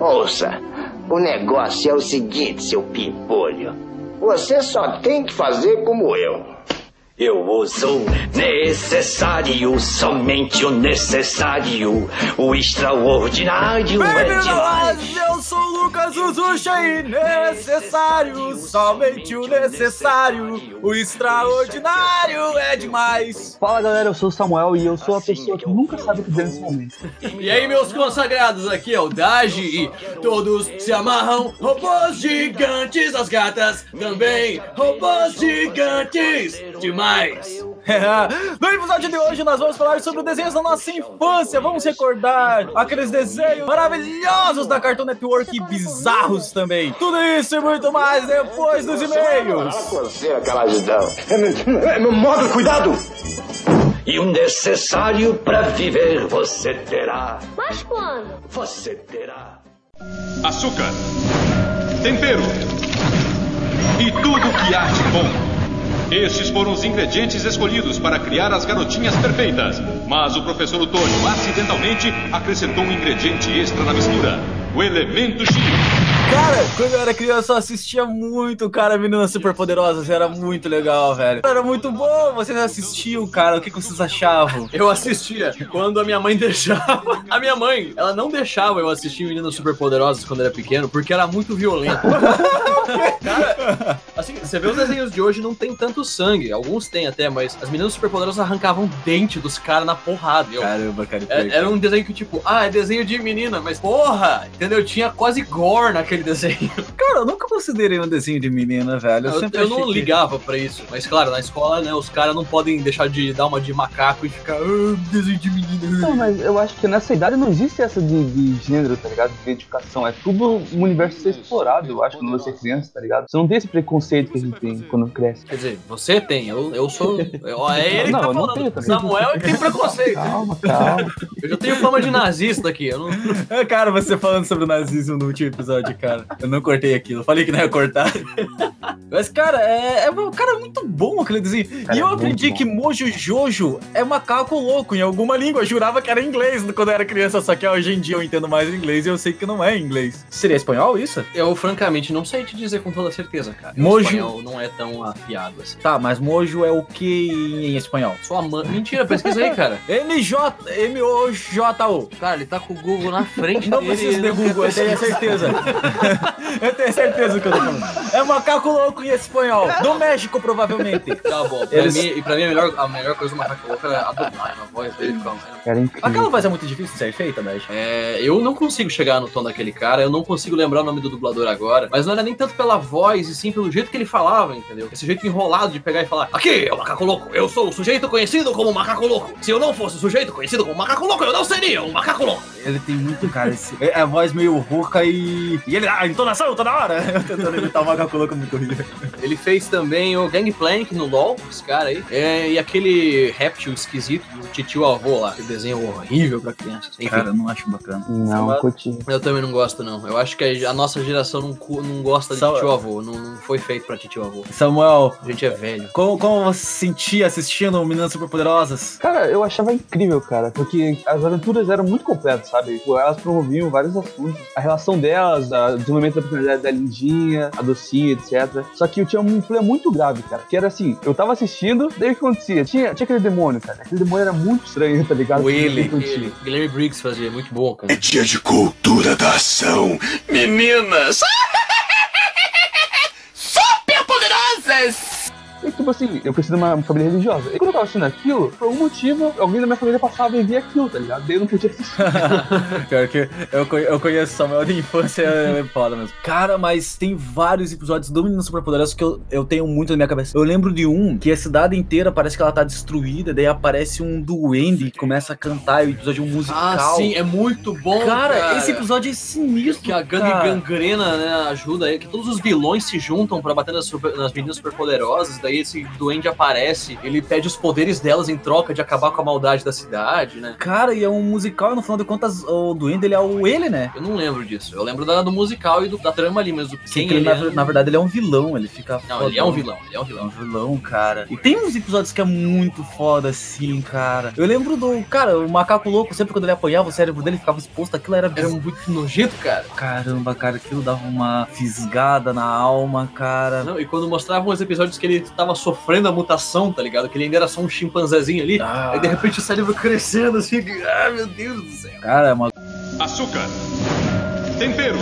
Ouça, o negócio é o seguinte, seu pimpolho. Você só tem que fazer como eu. Eu uso necessário, somente o necessário. O extraordinário é demais. Eu sou o Lucas Uzucha e necessário, somente o necessário. O extraordinário é demais. Fala galera, eu sou o Samuel e eu sou a pessoa que nunca sabe o que dizer nesse momento. E aí, meus consagrados, aqui é o Daji e todos se amarram. Robôs gigantes, as gatas também. Robôs gigantes demais. no episódio de hoje nós vamos falar sobre desenhos da nossa infância. Vamos recordar aqueles desenhos maravilhosos da Cartoon Network e bizarros também. Tudo isso e muito mais depois dos e-mails. Você, aquela agidão. Modo, cuidado! E o necessário para viver você terá. Mas quando? Você terá. açúcar, tempero e tudo que há de bom. Estes foram os ingredientes escolhidos para criar as garotinhas perfeitas. Mas o professor Otônio acidentalmente acrescentou um ingrediente extra na mistura: o elemento X. Cara, quando eu era criança eu assistia muito, cara, Meninas Superpoderosas, era muito legal, velho. Era muito bom, vocês assistiam, cara, o que, que vocês achavam? Eu assistia quando a minha mãe deixava. A minha mãe, ela não deixava eu assistir Meninas Superpoderosas quando era pequeno, porque era muito violento. Cara, assim, você vê os desenhos de hoje, não tem tanto sangue. Alguns tem até, mas as meninas superpoderosas arrancavam dente dos caras na porrada. Eu, Caramba, cara. é- era um desenho que, tipo, ah, é desenho de menina, mas porra, entendeu? Tinha quase gore naquele desenho. Cara, eu nunca considerei um desenho de menina, velho. Eu, Eu, sempre eu não que- ligava pra isso. Mas claro, na escola, né, os caras não podem deixar de dar uma de macaco e ficar, ah, desenho de menina. Não, mas eu acho que nessa idade não existe essa de, de gênero, tá ligado? De identificação. É tudo um universo a ser explorado, eu acho, quando você é criança, tá ligado? Você não tem esse preconceito que a gente tem quando cresce. Quer dizer, você tem, eu, eu sou. eu- é ele que Não, tá eu não falando. tenho. Samuel é que tem preconceito. Calma, calma. Eu já tenho fama de nazista aqui. Eu não... É, Cara, você falando sobre o nazismo no último episódio, cara. Eu não cortei aquilo. Eu falei que não ia cortar. Mas, cara, é, é, cara, é muito bom aquele desenho. Cara, e eu é aprendi bom. que Mojo Jojo é macaco louco em alguma língua. Eu jurava que era inglês quando eu era criança, só que hoje em dia eu entendo mais inglês e eu sei que não é inglês. Seria espanhol isso? Eu, francamente, não sei te dizer com toda certeza, cara. O Mojo- espanhol não é tão afiado assim. Tá, mas Mojo é o que em espanhol? Sua mãe. Mentira, pesquisa aí, cara. M-J, M-O-J-O. Cara, ele tá com o Google na frente Não dele, preciso de Google, eu tenho certeza. eu tenho certeza do que eu tô falando. É macaco louco em espanhol. Do México, provavelmente. Tá bom. Pra Eles- mim, e pra mim a melhor, a melhor coisa do Macaco Louco é a dublagem, a voz dele. Cara, é. Aquela voz é muito difícil de ser feita, México. É, eu não consigo chegar no tom daquele cara, eu não consigo lembrar o nome do dublador agora, mas não era nem tanto pela voz, e sim pelo jeito que ele falava, entendeu? Esse jeito enrolado de pegar e falar: Aqui é o Macaco Louco, eu sou o sujeito conhecido como Macaco Louco. Se eu não fosse o sujeito conhecido como Macaco Louco, eu não seria um Macaco Louco. Ele tem muito cara. Esse, é a voz meio rouca e. E ele. A entonação toda hora! Eu tentando imitar o macaco louco muito horrível. Ele fez também o Gangplank no LoL, esse cara aí, é, e aquele réptil esquisito do titio avô lá, que desenho horrível pra crianças. Enfim, Cara, eu não acho bacana. Não, curti. eu também não gosto, não. Eu acho que a, nossa geração não, não gosta de Só- titio avô, não, não foi feito pra titio avô. Samuel, A gente é velho. como, como você se sentia assistindo Meninas Superpoderosas? Cara, eu achava incrível, cara, porque as aventuras eram muito completas, sabe? Tipo, elas promoviam vários assuntos. A relação delas, a- desenvolvimento da personalidade da Lindinha, a Docinha, etc. Só que eu tinha um problema muito grave, cara. Que era assim, eu tava assistindo, daí o que acontecia? Tinha, tinha aquele demônio, cara. Aquele demônio era muito estranho, tá ligado? O ele, Ele, Guilherme Briggs fazia, muito bom, cara. Dia de cultura da ação. Meninas! Super poderosas! Tipo assim, eu cresci numa família religiosa. E quando eu tava assistindo aquilo, por algum motivo, alguém da minha família passava e via aquilo, tá ligado? Daí eu não podia assistir. Pior que eu, eu conheço Samuel de infância, é foda mesmo. Cara, mas tem vários episódios do Meninas Superpoderosas que eu, eu tenho muito na minha cabeça. Eu lembro de um que a cidade inteira parece que ela tá destruída, daí aparece um duende que começa a cantar, e o episódio é um musical. Ah, sim, é muito bom, Cara, cara. esse episódio é sinistro. Que a gangue cara. gangrena, né, ajuda aí, que todos os vilões se juntam pra bater nas, super- nas meninas superpoderosas, daí aí esse duende aparece, ele pede os poderes delas em troca de acabar com a maldade da cidade, né? Cara, e é um musical, e no final de contas, o Duende, ele é o ele, né? Eu não lembro disso. Eu lembro da- do musical e do- da trama ali, mas do Sim, quem que ele, ele na, é- na verdade, ele é um vilão, ele fica Não, ele é um fodão. vilão, ele é um É um vilão. vilão, cara. E tem uns episódios que é muito foda, assim, cara. Eu lembro do. Cara, o macaco louco, sempre quando ele apanhava, o cérebro dele ficava exposto, aquilo era. Era muito nojento, cara. Caramba, cara, aquilo dava uma fisgada na alma, cara. Não, e quando mostravam os episódios que ele tava sofrendo a mutação, tá ligado? Que ele ainda era só um chimpanzézinho ali. Ah, Aí de repente o cérebro crescendo assim, que- ah, meu Deus do céu. cara, é uma. Açúcar, tempero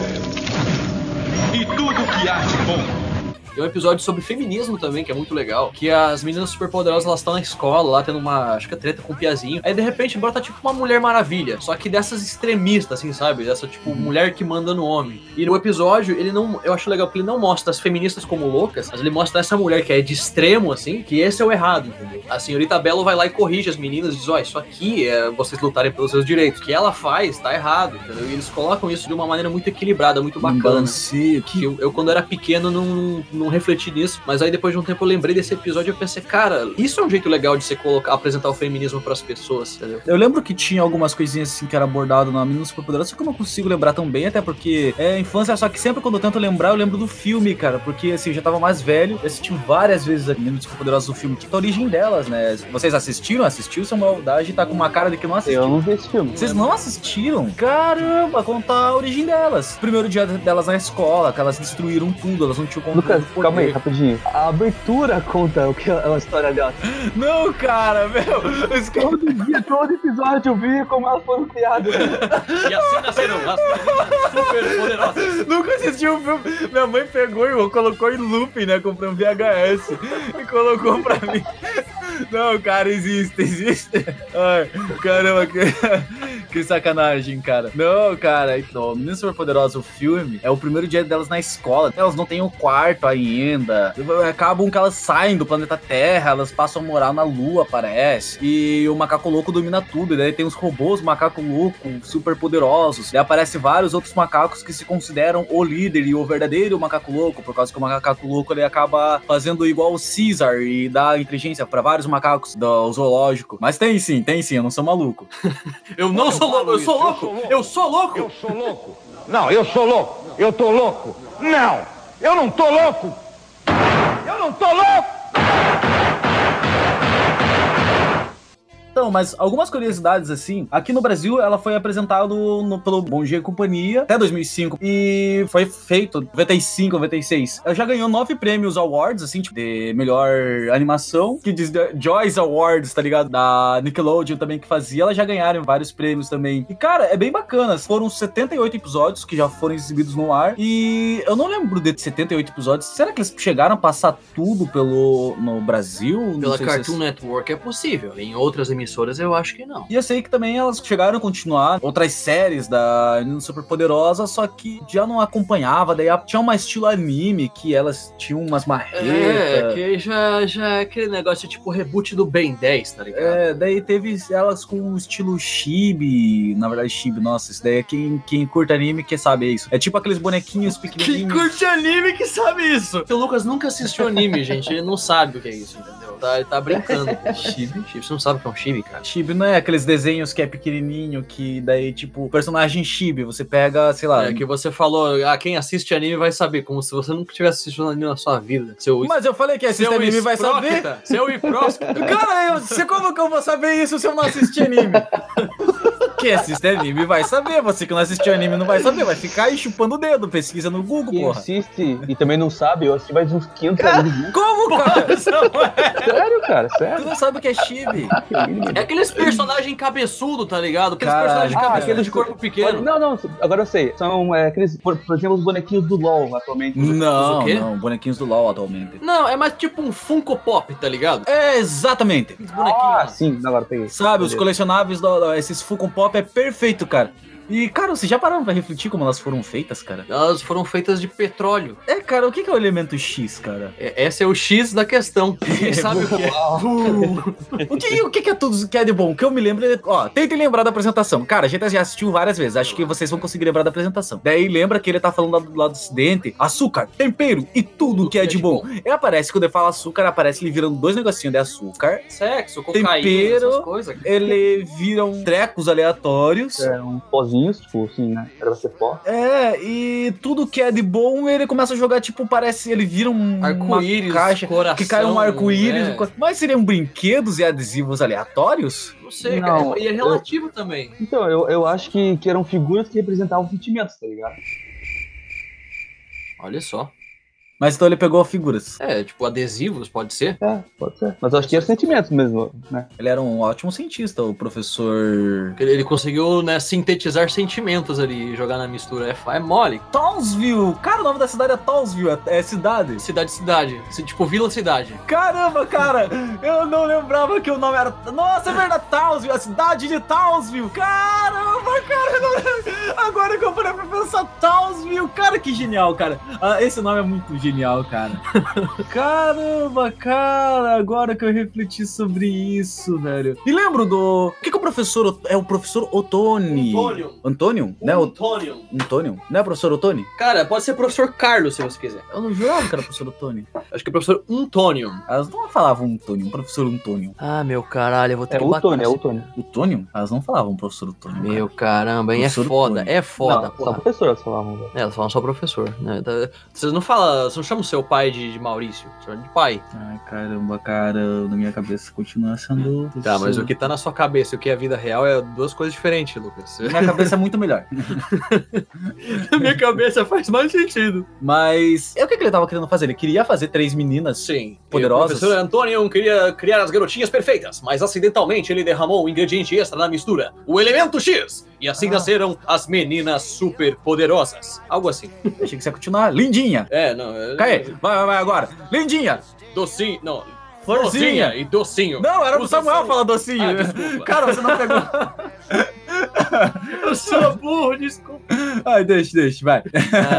e tudo que há de bom. Tem um episódio sobre feminismo também, que é muito legal. Que as meninas superpoderosas, elas estão na escola, lá tendo uma, acho que é treta com o Piazinho. Aí de repente brota tipo uma Mulher Maravilha. Só que dessas extremistas, assim, sabe? Dessa tipo mulher que manda no homem. E no episódio, ele não. Eu acho legal porque ele não mostra as feministas como loucas, mas ele mostra essa mulher que é de extremo, assim, que esse é o errado, entendeu? A senhorita Belo vai lá e corrige as meninas e diz: Ó, isso aqui é vocês lutarem pelos seus direitos. O que ela faz tá errado, entendeu? E eles colocam isso de uma maneira muito equilibrada, muito Um bacana. balanceio Que que. eu, eu, quando era pequeno, não, não refleti nisso. Mas aí, depois de um tempo, eu lembrei desse episódio e eu pensei, cara, isso é um jeito legal de você colocar, apresentar o feminismo pras pessoas, entendeu? Eu lembro que tinha algumas coisinhas assim que era abordado na Menina Superpoderosa, só que eu não consigo lembrar tão bem, até porque é infância, só que sempre quando eu tento lembrar, eu lembro do filme, cara, porque assim, eu já tava mais velho, eu assisti várias vezes a Menina Superpoderosa do filme, que é a origem delas, né? Vocês assistiram? Assistiu? Seu maldade tá com uma cara de que não assistiu. Eu não vi esse filme. Vocês não assistiram? Caramba, contar a origem delas. Primeiro dia delas na escola, que elas destruíram tudo, elas não tinham controle Lucas, poder. calma aí, rapidinho. A abertura conta o que é a história dela. Não, cara, meu. Os Todo dia, todo episódio eu vi como elas foram criadas. E assim nasceram as super poderosas. Nunca assisti o filme. Minha mãe pegou e colocou em loop, né? Comprou um VHS e colocou pra mim. Não, cara, existe, existe. Ai, caramba, que, que sacanagem, cara. Não, cara, então, Menina Superpoderosa, o filme, é o primeiro dia delas na escola. Elas não têm o quarto ainda. Acabam que elas saem do planeta Terra, elas passam a morar na Lua, parece. E o macaco louco domina tudo. E daí tem os robôs macaco louco super poderosos. E aparece vários outros macacos que se consideram o líder e o verdadeiro macaco louco, por causa que o macaco louco ele acaba fazendo igual o Caesar e dá inteligência pra vários macacos do zoológico. Mas tem sim, tem sim, eu não sou maluco. Eu não sou louco, eu sou louco, eu sou louco. Eu sou louco. Não, eu sou louco. Eu tô louco. Não, eu não tô louco. Eu não tô louco. Então, mas algumas curiosidades assim. Aqui no Brasil, ela foi apresentada no- pelo Bom Dia e Companhia até 2005 e foi feito 95, 96. Ela já ganhou nove prêmios awards, assim, tipo, de melhor animação, que diz The Joyce Awards, tá ligado? Da Nickelodeon também que fazia. Elas já ganharam vários prêmios também. E cara, é bem bacana. Foram 78 episódios que já foram exibidos no ar e eu não lembro de 78 episódios. Será que eles chegaram a passar tudo pelo no Brasil? Pela sei se- Cartoon Network é possível. Em outras emissoras eu acho que não. E eu sei que também elas chegaram a continuar outras séries da Super Poderosa, só que já não acompanhava, daí tinha um estilo anime que elas tinham umas É, marretas. que já, já é aquele negócio tipo reboot do Ben 10, tá ligado? É, daí teve elas com um estilo chibi, na verdade chibi, nossa, isso daí é quem, quem curte anime que sabe isso. É tipo aqueles bonequinhos Quem pequenininhos. curte anime que sabe isso? O Lucas nunca assistiu anime, gente. Ele não sabe o que é isso, entendeu? Tá, ele tá brincando. chibi? Chibi, você não sabe o que é um chibi, cara? Chibi não é aqueles desenhos que é pequenininho, que daí, tipo, personagem chibi, você pega, sei lá, É que você falou, ah, quem assiste anime vai saber, como se você nunca tivesse assistido anime na sua vida. Seu Mas eu falei que assiste anime vai saber. Seu hiprócrita. Cara, eu, você, como que eu vou saber isso se eu não assistir anime? Quem assiste anime vai saber, você que não assistiu anime não vai saber, vai ficar aí chupando o dedo, pesquisa no Google, Quem porra. assiste e também não sabe, eu assisti mais uns 500 animes. Como, cara? Sério, cara, Tu sério. não sabe o que é chibi. É aqueles personagens cabeçudo, tá ligado? Aqueles Caralho. personagens Ah, aqueles de corpo pequeno. Não, não, agora eu sei. São é, aqueles, por, por exemplo, os bonequinhos do LOL atualmente. Não, não, bonequinhos do LoL atualmente. Não, é mais tipo um Funko Pop, tá ligado? É, exatamente. Aqueles bonequinhos. Ah, sim, agora peguei. Sabe, os colecionáveis, do, do- esses Funko Pop é perfeito, cara. E, cara, vocês já pararam pra refletir como elas foram feitas, cara? Elas foram feitas de petróleo. É, cara, o que é o elemento X, cara? É- Esse é o X da questão. Ninguém sabe o que é. O que, o que é tudo que é de bom? O que eu me lembro é. Ó, tentem lembrar da apresentação. Cara, a gente já assistiu várias vezes. Acho que vocês vão conseguir lembrar da apresentação. Daí lembra que ele tá falando lá do lado do acidente: açúcar, tempero e tudo que é de bom. Ele aparece, quando ele fala açúcar, aparece ele virando dois negocinhos de açúcar. Sexo, cocaína, Tempero. essas coisas. Ele vira um trecos aleatórios. É, uns pozinhos, tipo assim, né? Era pra ser pó. É, e tudo que é de bom, ele começa a jogar, tipo, parece. Ele vira um. Arco-íris, caixa coração. que cai um arco-íris. co- Mas seriam brinquedos e adesivos aleatórios? Não sei, Não, cara. E é relativo também. Então, eu, eu acho que, que eram figuras que representavam sentimentos, tá ligado? Olha só. Mas então ele pegou figuras. É, tipo, adesivos, pode ser? É, pode ser. Mas eu acho que eram sentimentos mesmo, né? Ele era um ótimo cientista, o professor. Ele, ele conseguiu, né, sintetizar sentimentos ali e jogar na mistura. É, é mole. Townsville! Cara, o nome da cidade é Townsville, é, é cidade. Cidade, cidade. Tipo, vila, cidade. Caramba, cara! Eu não lembrava que o nome era. Nossa, é verdade, Townsville, a cidade de Townsville! Caramba, cara! eu não- Agora que eu parei pra pensar, Townsville! Cara, que genial, cara! Ah, esse nome é muito genial, cara. Caramba, cara! Agora que eu refleti sobre isso, velho. E lembro do. O que, que o professor. É o professor Otoni? Antônio? Né? O... Antônio. Antônio? Não é o professor Otoni? Cara, pode ser professor Carlos, se você quiser. Eu não jurava que era o professor Otoni. Acho que é professor Antônio. Elas não falavam Antônio, professor Antônio. Ah, meu caralho, eu vou ter É que o bater Tony, é nesse- o Tony. O Tônio? Elas não falavam professor Otônio. Meu caramba, hein? É foda, Tony. é foda, Não, só professor elas falavam. É, elas falam só professor, né? Vocês não falam, não chama o seu pai de, de Maurício, você chama de pai. Ai, caramba, cara, na minha cabeça continua sendo. Tá, mas o que tá na sua cabeça e o que é a vida real é duas coisas diferentes, Lucas. Na minha cabeça é muito melhor. Na minha cabeça faz mais sentido. Mas. É o que, que ele tava querendo fazer? Ele queria fazer três meninas. Sim. Poderosas? O professor Antônio queria criar as garotinhas perfeitas, mas acidentalmente ele derramou um ingrediente extra na mistura, o elemento X. E assim Ah. nasceram as meninas super poderosas. Algo assim. Achei que você ia continuar. Lindinha! É, não. é- Caê, vai, vai, vai agora. Lindinha! Docinho. Não. Florzinha! Docinha e docinho. Não, era pro Usa Samuel sal- falar docinho. Ah. Cara, você não pegou. Eu sou burro, desculpa. Ai, deixa, deixa, vai.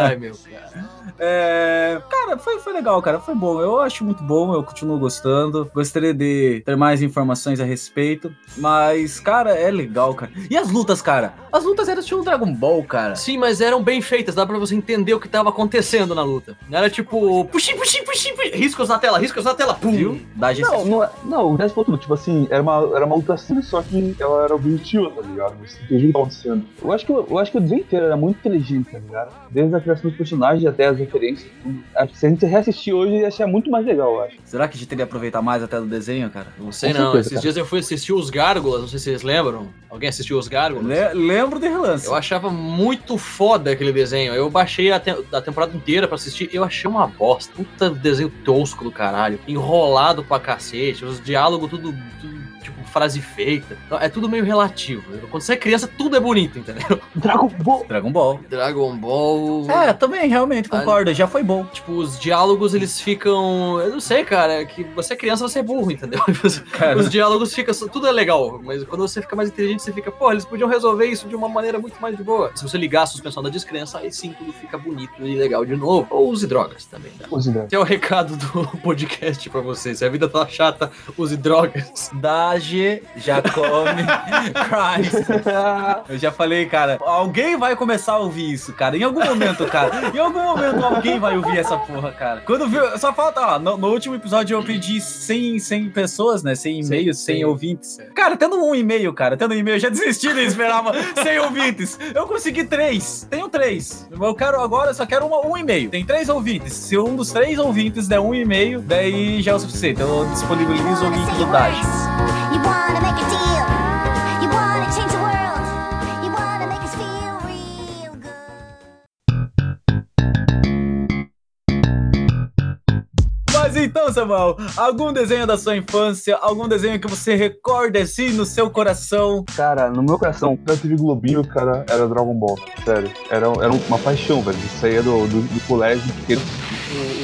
Ai, meu cara. É, cara, foi, foi legal, cara. Foi bom. Eu acho muito bom, eu continuo gostando. Gostaria de ter mais informações a respeito. Mas, cara, é legal, cara. E as lutas, cara? As lutas eram estilo Dragon Ball, cara. Sim, mas eram bem feitas, dá pra você entender o que tava acontecendo na luta. Não era tipo, puxi, puxi, puxi, puxi, riscos na tela, riscos na tela, pum. Viu? Da GC. Não, não, é- não, o resto foi tudo. Tipo assim, era uma, era uma luta simples, só que ela era objetiva, tá ligado? Você entendia o que tava acontecendo. Eu acho que, eu acho que o desenho inteiro era muito inteligente, tá ligado? Desde a criação dos personagens até as referências. tudo. Acho que se a gente reassistir hoje, ia achar muito mais legal, eu acho. Será que a gente teria que aproveitar mais até do desenho, cara? Não sei Com não, certeza, esses cara. dias eu fui assistir os Gárgulas, não sei se vocês lembram. Alguém assistiu os Gárgulas? Le- lembro de relance. Eu achava muito foda aquele desenho. Eu baixei a, te- a temporada inteira pra assistir. Eu achei uma bosta. Puta desenho tosco do caralho. Enrolado pra cacete. Os diálogos tudo, tudo, tipo, frase feita. Então, É tudo meio relativo. Quando você é criança, tudo é bonito, entendeu? Dragon Ball! Dragon Ball. Dragon Ball. É, também, realmente, concordo. Já foi bom. Tipo, os diálogos eles ficam. Eu não sei, cara. Que você é criança, você é burro, entendeu? Cara, Os diálogos ficam. Tudo é legal, mas quando você fica mais inteligente, você fica, pô, eles podiam resolver isso de uma maneira muito mais de boa. Se você ligar a suspensão da descrença, aí sim tudo fica bonito e legal de novo. Ou use drogas também, tá? Os ideias. Esse é o recado do podcast pra vocês. Se a vida tá chata, use drogas. Dage, já come, Christ. Eu já falei, cara, alguém vai começar a ouvir isso, cara. Em algum momento, cara. Em algum momento alguém vai ouvir essa porra, cara. Quando viu, só falta, ó, no, no último episódio eu pedi 100, 100 pessoas, né? 100 e-mails, 100 100. ouvintes. Cara, tendo um e-mail, cara, tendo um e-mail, eu já desisti de esperar mano, 100 ouvintes. Eu consegui três. Tenho três. Eu quero agora, eu só quero uma, um e-mail. Tem três ouvintes. Se um dos três ouvintes der um e-mail, daí já é o suficiente. Eu disponibilizo o link do Dage. You wanna make a deal. You wanna change the world. You wanna make us feel real good. Mas então, Samuel, algum desenho da sua infância, algum desenho que você recorde assim no seu coração? Cara, no meu coração, pra TV Globinho, cara, era Dragon Ball. Sério. Era, era uma paixão, velho. Isso aí é do, do, do colégio pequeno.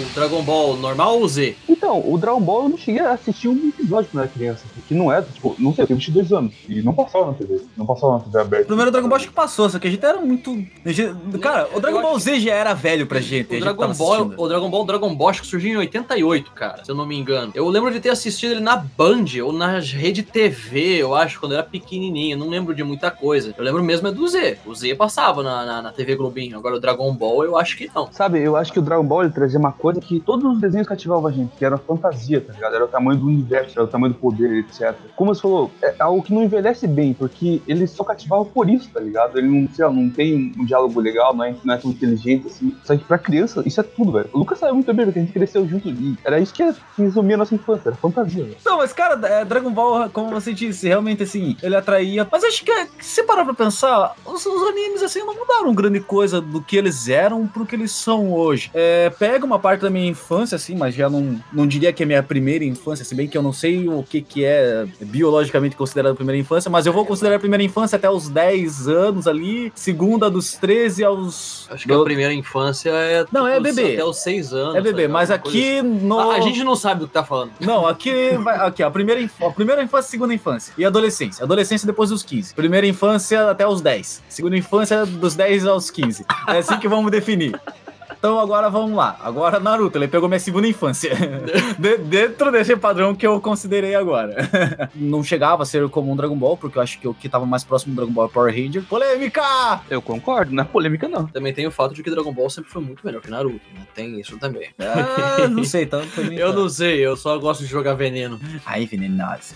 O, o Dragon Ball normal ou Z? Então, o Dragon Ball eu não cheguei a assistir um episódio quando era criança. Porque não era, tipo, não sei, eu tenho 22 anos. E não passava na TV. Não passava na TV O aberta. primeiro Dragon Ball acho que passou, só que a gente era muito. gente- Cara, o Dragon Eu Ball acho Z já era velho pra gente. a O gente Dragon tava Ball, o Dragon Ball, o Dragon Ball acho que surgiu em 88, cara, se eu não me engano. Eu lembro de ter assistido ele na Band ou na rede TV, eu acho, quando eu era pequenininho. Eu não lembro de muita coisa. Eu lembro mesmo é do Z. O Z passava na, na, na TV Globinho. Agora o Dragon Ball eu acho que não. Sabe, eu acho que o Dragon Ball ele trazia uma coisa que todos os desenhos cativavam a gente, que era a fantasia, tá ligado? Era o tamanho do universo, era o tamanho do poder, etc. Como você falou, é algo que não envelhece bem, porque ele só cativava por isso, tá ligado? Ele não, sei lá, não tem um diálogo legal, não é, não é tão inteligente assim. Só que pra criança, isso é tudo, velho. O Lucas sabe muito bem, porque a gente cresceu junto e era isso que resumia a nossa infância, era fantasia, velho. Não, mas cara, é, Dragon Ball, como você disse, realmente assim, ele atraía. Mas acho que se parar pra pensar, os, os animes assim não mudaram grande coisa do que eles eram pro que eles são hoje. É, pega uma parte da minha infância, assim, mas já não, não diria que é minha primeira infância, se bem que eu não sei o que, que é biologicamente considerado primeira infância, mas eu vou considerar a primeira infância até os 10 anos ali, segunda dos 13 aos. Acho que a primeira infância é. Não, é bebê. Até os 6 anos. É bebê, sabe? mas Alguma coisa aqui assim. no. A, gente não sabe do que tá falando. Não, aqui, vai, aqui a primeira, inf- a primeira infância, segunda infância. E adolescência. Adolescência depois dos 15. Primeira infância até os 10. Segunda infância dos 10 aos 15. É assim que vamos definir. Então agora vamos lá. Agora Naruto, ele pegou minha segunda infância. De- dentro desse padrão que eu considerei agora. Não chegava a ser como um Dragon Ball, porque eu acho que o que tava mais próximo do Dragon Ball é Power Ranger. Polêmica! Eu concordo, não é polêmica não. Também tem o fato de que Dragon Ball sempre foi muito melhor que Naruto, né? Tem isso também. Ah, não sei, tanto mim. Eu tá. não sei, eu só gosto de jogar veneno. Ai, venenosa.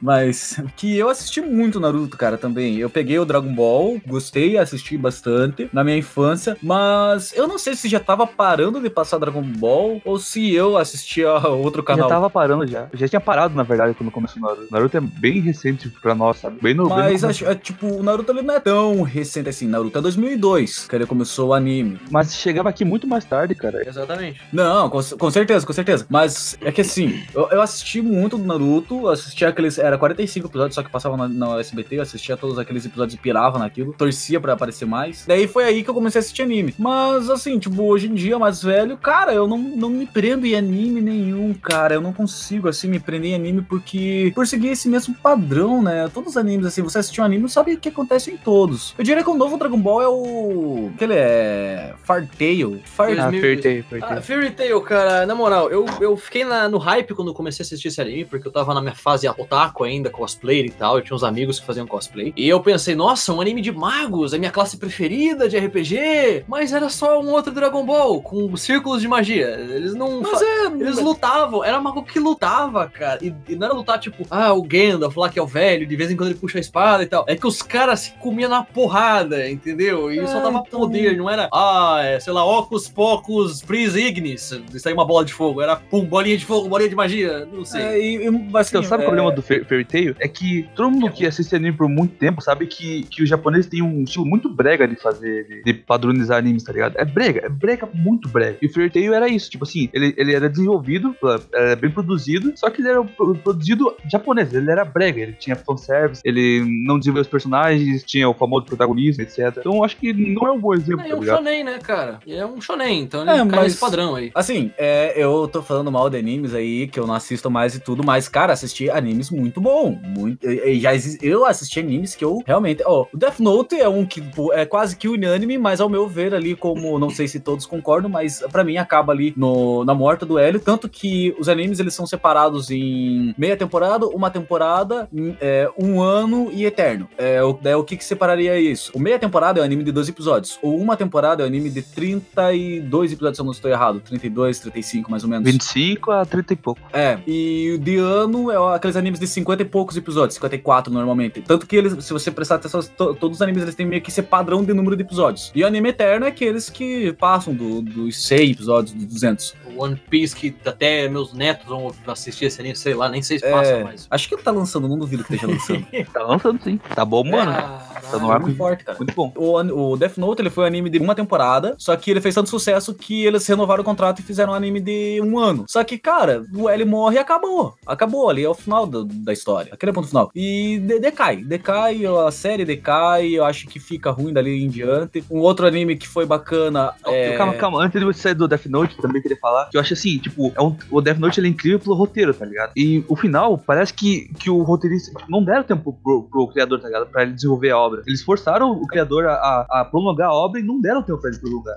Mas que eu assisti muito Naruto, cara, também. Eu peguei o Dragon Ball, gostei, assisti bastante na minha infância, mas eu não sei se já tava parando de passar Dragon Ball ou se eu assistia outro canal. Já tava parando já. Já tinha parado, na verdade, quando começou o Naruto. Naruto é bem recente pra nós, sabe? Bem novo. bem Mas no acho, é, tipo, o Naruto ele não é tão recente assim. Naruto é 2002, que ele começou o anime. Mas chegava aqui muito mais tarde, cara. Exatamente. Não, com, com certeza, com certeza. Mas é que assim, eu, eu assisti muito do Naruto, assisti aqueles. Era 45 episódios, só que passava na, na SBT, eu assistia todos aqueles episódios e pirava naquilo, torcia pra aparecer mais. Daí foi aí que eu comecei a assistir anime. Mas assim, tipo, hoje em dia, mais velho, cara, eu não, não me prendo em anime nenhum, cara. Eu não consigo, assim, me prender em anime porque. Por seguir esse mesmo padrão, né? Todos os animes, assim, você assistiu um anime, sabe o que acontece em todos. Eu diria que o novo Dragon Ball é o. que ele é. Far... Ah, 2000 apertei, Ah, apertei. Fairy Tail, cara, na moral, eu, eu fiquei na- no hype quando comecei a assistir esse anime, porque eu tava na minha fase otaku ainda, cosplay e tal, eu tinha uns amigos que faziam cosplay. E eu pensei, nossa, um anime de magos, é minha classe preferida de RPG, mas era só um outro Dragon Ball, com círculos de magia. Eles não... Mas é. Eles lutavam, era mago que lutava, cara. E, e não era lutar tipo, ah, o Gandalf lá que é o velho, de vez em quando ele puxa a espada e tal. É que os caras se comiam na porrada, entendeu? E É, só dava então- poder, não era, ah, é, sei lá, Ocus Pocus Pris Ignis, isso aí uma bola de fogo. Era pum, bolinha de fogo, bolinha de magia, não sei. É, e, e, assim, Então, sabe é, o problema do Fa- Fairy Tail? É que todo mundo que assiste anime por muito tempo sabe que, que os japoneses têm um estilo muito brega de fazer, de, de padronizar animes, tá ligado? É brega, é brega, muito brega. E o Fairy Tail era isso, tipo assim, ele, ele era desenvolvido, era bem produzido, só que ele era pro- produzido japonês, ele era brega, ele tinha fanservice, ele não desenvolveu os personagens, tinha o famoso protagonismo, etc. Então eu acho que não é um bom exemplo, É tá um ligado? shonen, né, cara? É um shonen, então ele É, cai mas- nesse padrão aí. Assim, é, eu tô falando mal de animes aí, que eu não assisto mais e tudo, mas, cara, assisti animes muito bom. Muito, e- e já eu assisti animes que eu realmente. Ó, o Death Note é um que é quase que unânime, mas ao meu ver ali, como não sei se todos concordam, mas pra mim acaba ali no, na morte do Hélio. Tanto que os animes eles são separados em meia temporada, uma temporada, em, é, um ano e eterno. É, o, daí o que, que separaria isso? O meia temporada é um anime de 12 episódios, ou uma temporada é um anime de 32 episódios, se eu não estou errado. 32, 35 mais ou menos. 25 a 30 e pouco. É, e o de ano é aqueles animes de 50 e poucos episódios, 54 normalmente. Tanto que eles, se você prestar atenção, to- todos os animes eles têm meio que esse padrão de número de episódios. E o anime eterno é aqueles que passam do- dos 100 episódios, dos 200. One Piece, que até meus netos vão assistir esse anime, sei lá, nem sei se É, passa mais. Acho que ele tá lançando, não duvido que esteja lançando. Tá lançando sim. Tá bom, mano. Caraca. Tá no arco muito forte, cara. muito bom. O, o Death Note ele foi um anime de uma temporada, só que ele fez tanto sucesso que eles renovaram o contrato e fizeram um anime de um ano. Só que, cara, o L morre e acabou. Acabou ali, é o final do- da história. Aquele é o ponto final. E de- decai, decai, a série decai, eu acho que fica ruim dali em diante. Um outro anime que foi bacana é... Calma, calma, antes de você sair do Death Note, também queria falar que eu acho assim, tipo, é um- o Death Note ele é incrível pelo roteiro, tá ligado? E o final, parece que, que o roteirista tipo, não deram tempo pro, pro criador, tá ligado? Pra ele desenvolver a obra. Eles forçaram o criador a, a- a prolongar a obra e não deram tempo pra ele prolongar.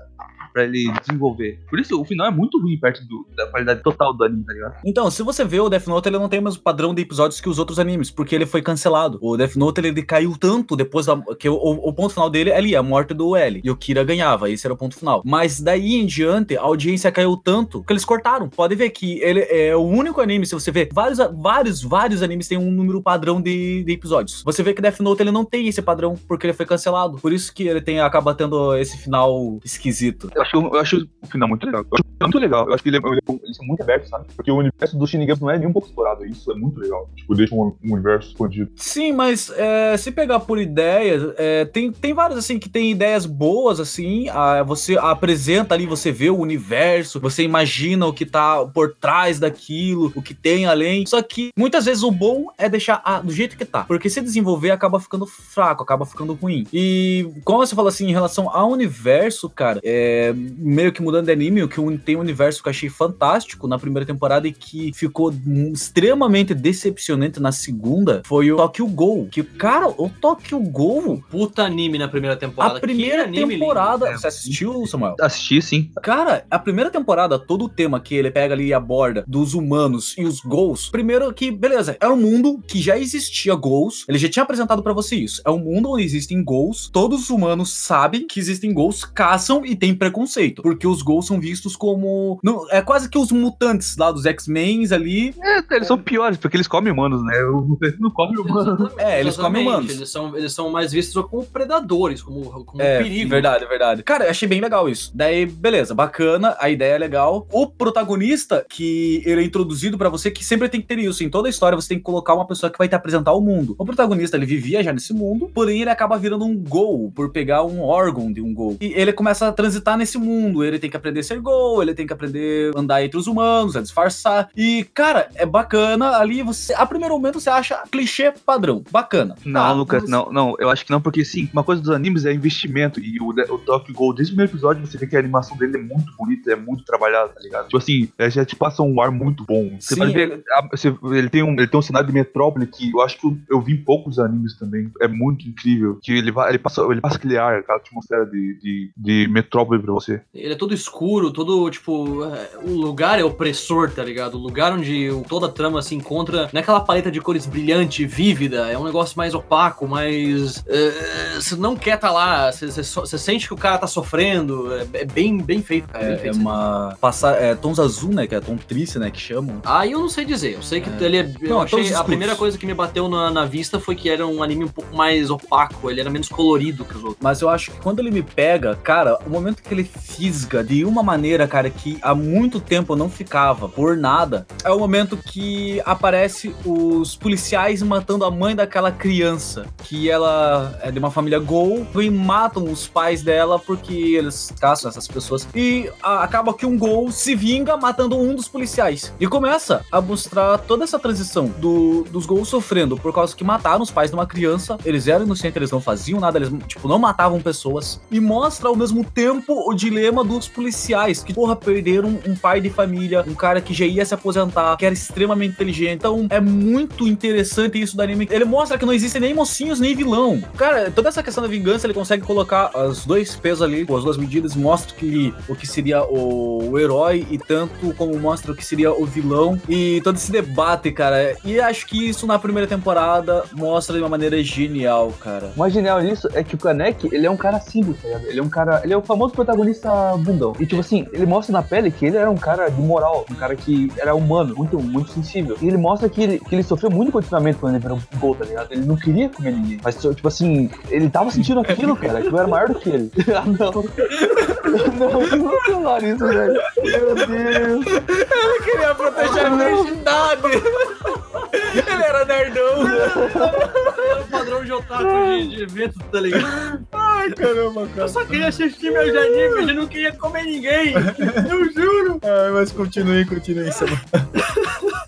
Pra ele desenvolver. Por isso, o final é muito ruim perto do- da qualidade total do anime, tá ligado? Então, se você vê o Death Note, ele não tem o mesmo padrão de episódios que os outros animes, porque ele foi cancelado. O Death Note, ele decaiu tanto depois da, que o, o ponto final dele é ali, a morte do L. E o Kira ganhava, esse era o ponto final. Mas daí em diante, a audiência caiu tanto que eles cortaram. Pode ver que ele é o único anime, se você ver, vários, vários, vários animes têm um número padrão de, de episódios. Você vê que Death Note, ele não tem esse padrão, porque ele foi cancelado. Por isso que ele tem, acaba tendo esse final esquisito. Eu acho, eu acho o final muito legal. Eu acho muito legal. Eu acho que ele é, ele é- eles são muito abertos, sabe? Porque o universo do Shinigami não é nem um pouco explorado. Isso é muito legal. Tipo, deixa um, um universo expandido. Sim, mas é, se pegar por ideias, é, tem, tem vários assim que tem ideias boas, assim. ah, você apresenta ali, você vê o universo, você imagina o que tá por trás daquilo, o que tem além. Só que muitas vezes o bom é deixar ah, do jeito que tá. Porque se desenvolver acaba ficando fraco, acaba ficando ruim. E como você fala assim, em relação ao universo, cara, é, meio que mudando de anime, o que tem um universo que eu achei fantástico na primeira temporada e que ficou extremamente decepcionante na segunda foi o Tokyo Ghoul. Que, cara, o Tokyo Ghoul, Puta anime na primeira temporada. a primeira temporada. lindo. Você assistiu, Samuel? Assisti, sim. Cara, a primeira temporada, todo o tema que ele pega ali e aborda dos humanos e os Ghouls, primeiro que, beleza, é um mundo que já existia Ghouls, ele já tinha apresentado pra você isso. É um mundo onde existem Ghouls, todos os humanos sabem que existem Ghouls, caçam e têm preconceito, porque os Ghouls são vistos como... Não, é quase que os mutantes lá dos X-Men ali, É, eles são piores, porque eles comem humanos, né? O eles não comem humanos. Exatamente, É, eles comem humanos. Eles são, eles são mais vistos como predadores, como, como É, um perigo. verdade, verdade. Cara, eu achei bem legal isso. Daí, beleza, bacana, a ideia é legal. O protagonista, que ele é introduzido pra você, que sempre tem que ter isso. Em toda a história, você tem que colocar uma pessoa que vai te apresentar o mundo. O protagonista, ele vivia já nesse mundo, porém ele acaba virando um gol, por pegar um órgão de um gol. E ele começa a transitar nesse mundo. Ele tem que aprender a ser gol, ele tem que aprender a andar entre os humanos, a disfarçar. E, cara, é bacana. Ali, você, a primeiro momento, você acha clichê padrão. Bacana. Não, Tá, Lucas, mas- não, não, eu acho que não, porque sim, uma coisa dos animes é investimento, e o, o Tokyo Ghoul, desde o primeiro episódio, você vê que a animação dele é muito bonita, é muito trabalhada, tá ligado? Tipo assim, é, já te passa um ar muito bom. Você Sim, pode ver, você- ele, tem um, ele tem um cenário de metrópole que eu acho que eu, eu vi em poucos animes também, é muito incrível, que ele, vai, ele, passa, ele passa aquele ar, aquela atmosfera de, de, de metrópole pra você. Ele é todo escuro, todo, tipo, é, o lugar é opressor, tá ligado? O lugar onde toda a trama se encontra naquela paleta de cores brilhante, vívida, é um negócio mais opaco, mais... é, Você não quer tá lá, você- sente que o cara tá sofrendo, é, é bem, bem feito, cara, bem É, é feito. uma. Passar, é, tons azul, né? Que é tom triste, né? Que chamam. Ah, eu não sei dizer. Eu sei que ele é. Eu Não, achei, todos a escuros. primeira coisa que me bateu na, na vista foi que era um anime um pouco mais opaco, ele era menos colorido que os outros. Mas eu acho que quando ele me pega, cara, o momento que ele fisga de uma maneira, cara, que há muito tempo não ficava por nada, é o momento que aparece os policiais matando a mãe daquela criança, que ela é de uma família Gol, e matam os pais dela porque eles caçam essas pessoas. E acaba que um Gol se vinga matando um dos policiais. E começa a mostrar toda essa transição do, dos Gols sofrendo por causa que mataram os pais de uma criança, eles eram inocentes, eles não faziam nada, eles, tipo, não matavam pessoas. E mostra ao mesmo tempo o dilema dos policiais, que, porra, perderam um pai de família, um cara que já ia se aposentar, que era extremamente inteligente. Então, é muito interessante isso do anime. Ele mostra que não existem nem mocinhos, nem vilão. Cara, toda essa questão da vingança, ele consegue colocar os dois pesos ali, com as duas medidas, mostra que, o que seria o, o herói e tanto como mostra o que seria o vilão. E todo esse debate, cara. E acho que isso na primeira temporada mostra de uma maneira genial, cara. O mais genial nisso é que o Kanek, ele é um cara simples, tá ligado? Ele é um cara. Ele é o famoso protagonista bundão. E tipo assim, ele mostra na pele que ele era um cara de moral, um cara que era humano, muito, muito sensível. E ele mostra que ele, que ele sofreu muito condicionamento quando ele virou um gol, tá ligado? Ele não queria comer ninguém. Mas, tipo assim, ele tava sentindo aquilo, cara. Aquilo era maior do que ele. ah, não. não, não vou falar isso, velho. Meu Deus. Ele queria proteger a virgindade. Ele era nerdão. Padrão de otaku de, de evento, tá ligado? Ai, caramba, Eu cara. só queria assistir meus animes, eu não queria comer ninguém. Eu juro. Ai, mas continue, continue, Samu.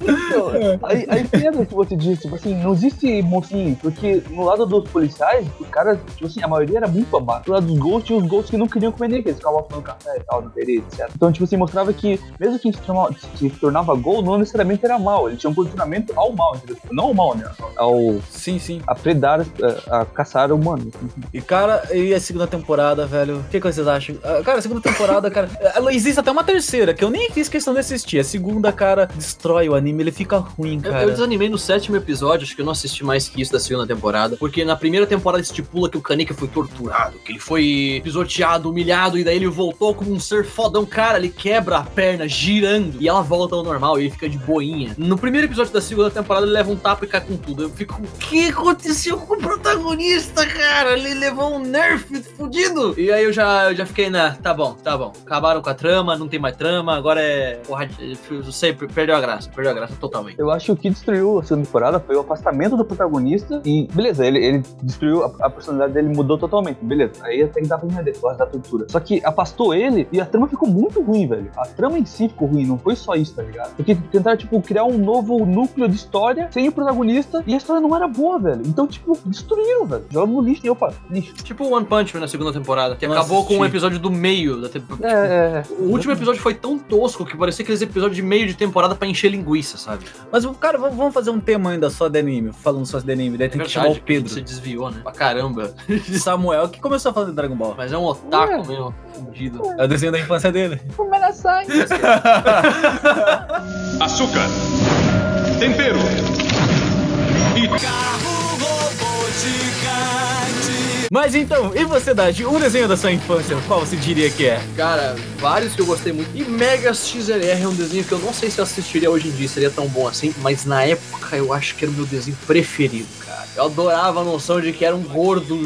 Então, aí, entra o que você disse, tipo assim, não existe mocinho, porque no lado dos policiais, os caras, tipo assim, a maioria era muito babaca. Do lado dos ghosts, tinha os ghosts que não queriam comer ninguém, eles ficavam tomando café e tal, no TV, etc. Então, tipo assim, mostrava que, mesmo quem se tornava, se tornava gol, não necessariamente era mal, ele tinha um condicionamento ao mal, entendeu? Tipo, Não ao mal, né? Ao, Sim, sim. a predar, a, a caçar humano. E, cara, e a segunda temporada, velho? O que, que vocês acham? Ah, Cara, a segunda temporada, cara. Ela existe até uma terceira, que eu nem fiz questão de assistir. A segunda, cara, destrói o anime, ele fica ruim, Eu, cara. eu desanimei no sétimo episódio, acho que eu não assisti mais que isso da segunda temporada. Porque na primeira temporada estipula que o Kaneki foi torturado, que ele foi pisoteado, humilhado, e daí ele voltou como um ser fodão. Cara, ele quebra a perna girando e ela volta ao normal e ele fica de boinha. No primeiro episódio da segunda temporada, ele leva um tapa e cai com tudo. Eu fico, o que aconteceu com o protagonista, cara? Ele levou um nerf fudido. E aí eu já, eu já fiquei, né, tá bom, tá bom. Acabaram com a trama, não tem mais trama, agora é. Porra, eu sei, perdeu a graça, perdeu a graça totalmente. Eu acho que o que destruiu a segunda temporada foi o afastamento do protagonista e, beleza, ele, ele destruiu a, a personalidade dele, mudou totalmente, beleza. Aí até que dá pra entender, gosta da tortura. Só que afastou ele e a trama ficou muito ruim, velho. A trama em si ficou ruim, não foi só isso, tá ligado? Porque tentaram, tipo, criar um novo núcleo de história sem o protagonista e a história não era boa, velho. Então, tipo, destruíram, velho. Jogaram no lixo e opa, lixo. Tipo One Punch Man na segunda temporada, que Não acabou assisti. com um episódio do meio da temporada. É, é, é. O último episódio foi tão tosco que parecia aqueles episódios de meio de temporada pra encher linguiça, sabe? Mas, cara, vamos fazer um tema ainda só de anime, falando só de anime. Daí tem que chamar o Pedro. desviou, né? Pra caramba. Samuel, que começou a fazer Dragon Ball. Mas é um otaku Ué. mesmo, fudido. É o desenho da infância dele. Açúcar. Tempero. E Mas então, e você, Dade? Um desenho da sua infância, qual você diria que é? Cara, vários que eu gostei muito. E Megas XLR é um desenho que eu não sei se eu assistiria hoje em dia, seria tão bom assim, mas na época eu acho que era o meu desenho preferido. Eu adorava a noção de que era um gordo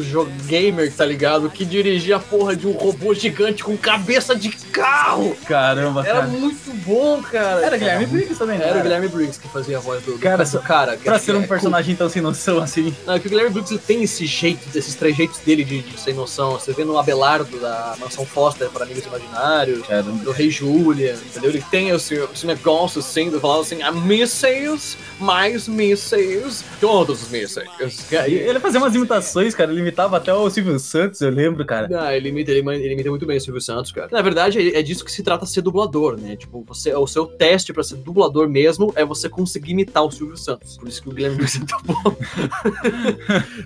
gamer, tá ligado? Que dirigia a porra de um robô gigante com cabeça de carro. Caramba, Era cara. muito bom, cara. Era Guilherme Briggs também, né? Era o Guilherme Briggs que fazia a voz do, Cara, do cara. Pra é- ser um é personagem tão sem noção assim. Não, é que o Guilherme Briggs tem esse jeito, esses trejeitos dele de, de sem noção. Você vê no Abelardo da Mansão Foster para Amigos Imaginários, do Rei Julia, entendeu? Ele tem esse, esse negócio assim, de falar assim, ah, mísseis, mais mísseis, todos os mísseis. Ele fazia umas imitações, cara. Ele imitava até o Silvio Santos, eu lembro, cara. Ah, ele imita, ele, ele imita muito bem o Silvio Santos, cara. Na verdade, é disso que se trata ser dublador, né? Tipo, você, o seu teste pra ser dublador mesmo é você conseguir imitar o Silvio Santos. Por isso que o Guilherme Briggs é tão bom.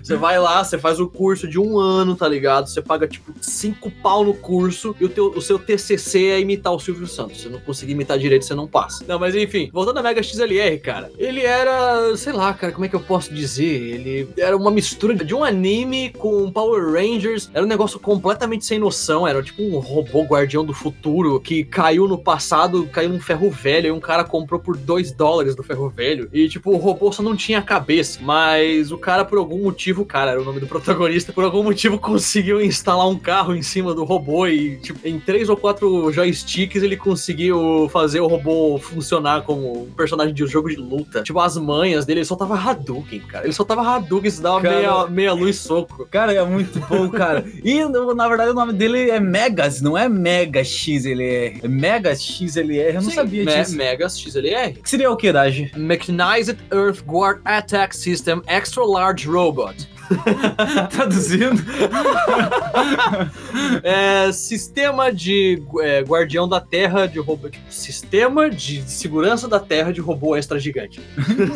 você vai lá, você faz o curso de um ano, tá ligado? Você paga, tipo, cinco pau no curso e o, teu, o seu TCC é imitar o Silvio Santos. Se não conseguir imitar direito, você não passa. Não, mas enfim, voltando a Mega XLR, cara. Ele era, sei lá, cara, como é que eu posso dizer? Ele era uma mistura de um anime com Power Rangers. Era um negócio completamente sem noção. Era tipo um robô guardião do futuro que caiu no passado, caiu num ferro velho. E um cara comprou por 2 dólares do ferro velho. E tipo, o robô só não tinha cabeça. Mas o cara, por algum motivo, cara, era o nome do protagonista, por algum motivo conseguiu instalar um carro em cima do robô. E tipo, em três ou quatro joysticks ele conseguiu fazer o robô funcionar como um personagem de um jogo de luta. Tipo, as manhas dele, ele soltava Hadouken, cara. Ele soltava Hadouken, se dava Cara. meia, meia luz soco. Cara, é muito bom, cara. E na verdade o nome dele é Megas, não é Mega XLR. É Mega XLR, eu não Sim, sabia Me- disso. Megas XLR. Que seria o que, Dage? Mechanized Earth Guard Attack System Extra Large Robot. Traduzindo. É, sistema de é, guardião da Terra de robô. tipo, sistema de segurança da Terra de robô extra gigante.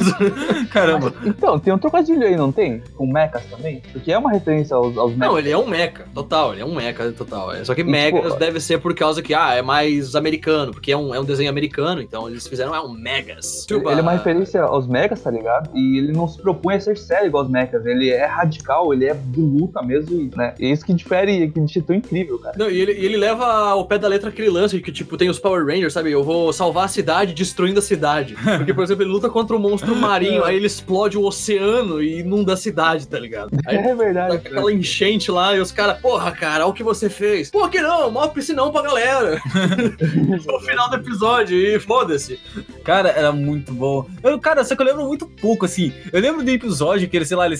Caramba. Então, tem um trocadilho aí, não tem? Com mechas também? Porque é uma referência aos, aos mechas. Não, ele é um mecha, total, ele é um mecha total. É, Só que tipo, megas deve ser por causa que, ah, é mais americano, porque é um, é um desenho americano, então eles fizeram, é um megas. Ele ele é uma referência aos mechas, tá ligado? E ele não se propõe a ser sério igual aos mechas. Ele é radical, ele é de luta mesmo, e, né? E é isso que difere, que deixa tão incrível, cara. Não, e ele, ele leva ao pé da letra aquele lance que, tipo, tem os Power Rangers, sabe? Eu vou salvar a cidade destruindo a cidade. Porque, por exemplo, ele luta contra um monstro marinho, aí ele explode o oceano e inunda a cidade, tá ligado? Aí É verdade. Tá aquela enchente lá e os caras, porra, cara, olha o que você fez. Por que não? Mó piscinão pra galera. no final do episódio e foda-se. Cara, era muito bom. Eu, cara, só que eu lembro muito pouco, assim. Eu lembro de um episódio que ele, sei lá, ele é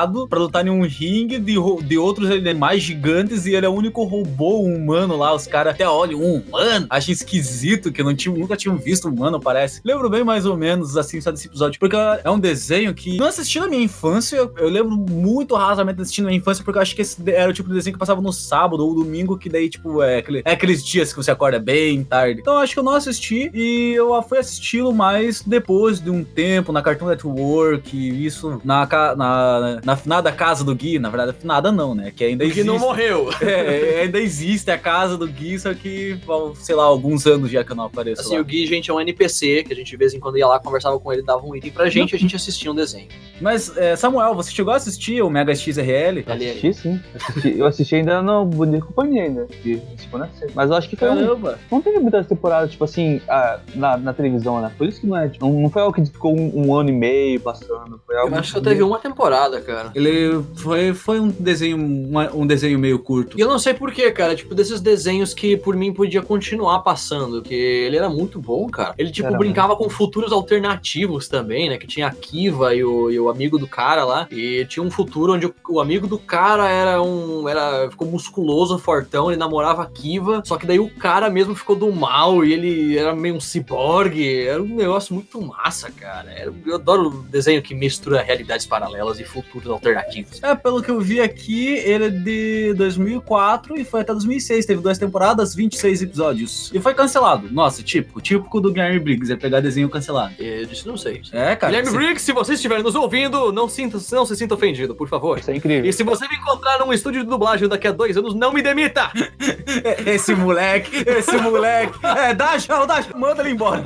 sequestrado pra lutar em um ringue de, de outros animais gigantes e ele é o único robô humano lá. Os caras até olham, um humano. Acham esquisito, que não tinha, nunca tinham visto um humano, parece. Lembro bem mais ou menos, assim, só desse episódio. Porque é um desenho que não assisti na minha infância. Eu, eu lembro muito rasamente assistindo na minha infância, porque eu acho que esse era o tipo de desenho que passava no sábado ou domingo, que daí, tipo, é, aquele- é aqueles dias que você acorda bem tarde. Então acho que eu não assisti e eu fui assisti-lo mais depois de um tempo na Cartoon Network, isso na, ca- na, na finada casa do Gui, na verdade, finada não, né? Que ainda existe. não morreu. É, ainda existe a casa do Gui, só que, sei lá, alguns anos já que eu não apareço Assim, lá. o Gui, gente, é um NPC que a gente de vez em quando ia lá, conversava com ele, dava um item pra gente e a gente assistia um desenho. Mas, é, Samuel, você chegou a assistir o Mega XRL? Ali, aí. Assisti sim. Assisti- eu assisti ainda no Bonita Companhia ainda. A sexta. Mas eu acho que foi um, Caramba! Não teve muitas temporadas, tipo assim, ah, na, na televisão, né? Por isso que não é. Tipo, não, não foi algo que ficou um, um ano e meio passando. Foi algo Eu acho que só teve uma temporada, cara. Ele foi, foi um desenho uma- um desenho meio curto. E eu não sei porquê, cara. Tipo, desses desenhos que por mim podia continuar passando. Que ele era muito bom, cara. Ele, tipo, Era brincava com futuros alternativos também, né? Que tinha a Kiva e o, e o amigo do cara lá. E tinha um futuro onde o, o amigo do cara era um. Era, ficou musculoso, fortão, ele namorava a Kiva. Só que daí o cara mesmo ficou do mal e ele era meio um ciborgue. Era um negócio muito massa, cara. Era- eu adoro desenho que mistura realidades paralelas e futuros alternativos. É, pelo que eu vi aqui, ele é de 2004 e foi até 2006. Teve duas temporadas, 26 episódios. E foi cancelado. Nossa, típico. Típico do Guilherme Briggs, é pegar desenho cancelado. Eu disse, não sei. É, cara. Guilherme você- Briggs, se você estiver nos ouvindo, não, sinta, não se sinta ofendido, por favor. Isso é incrível. E se você me encontrar num estúdio de dublagem daqui a dois anos, não me demita! Esse moleque, esse moleque. É, dá já, dá já. Manda ele embora.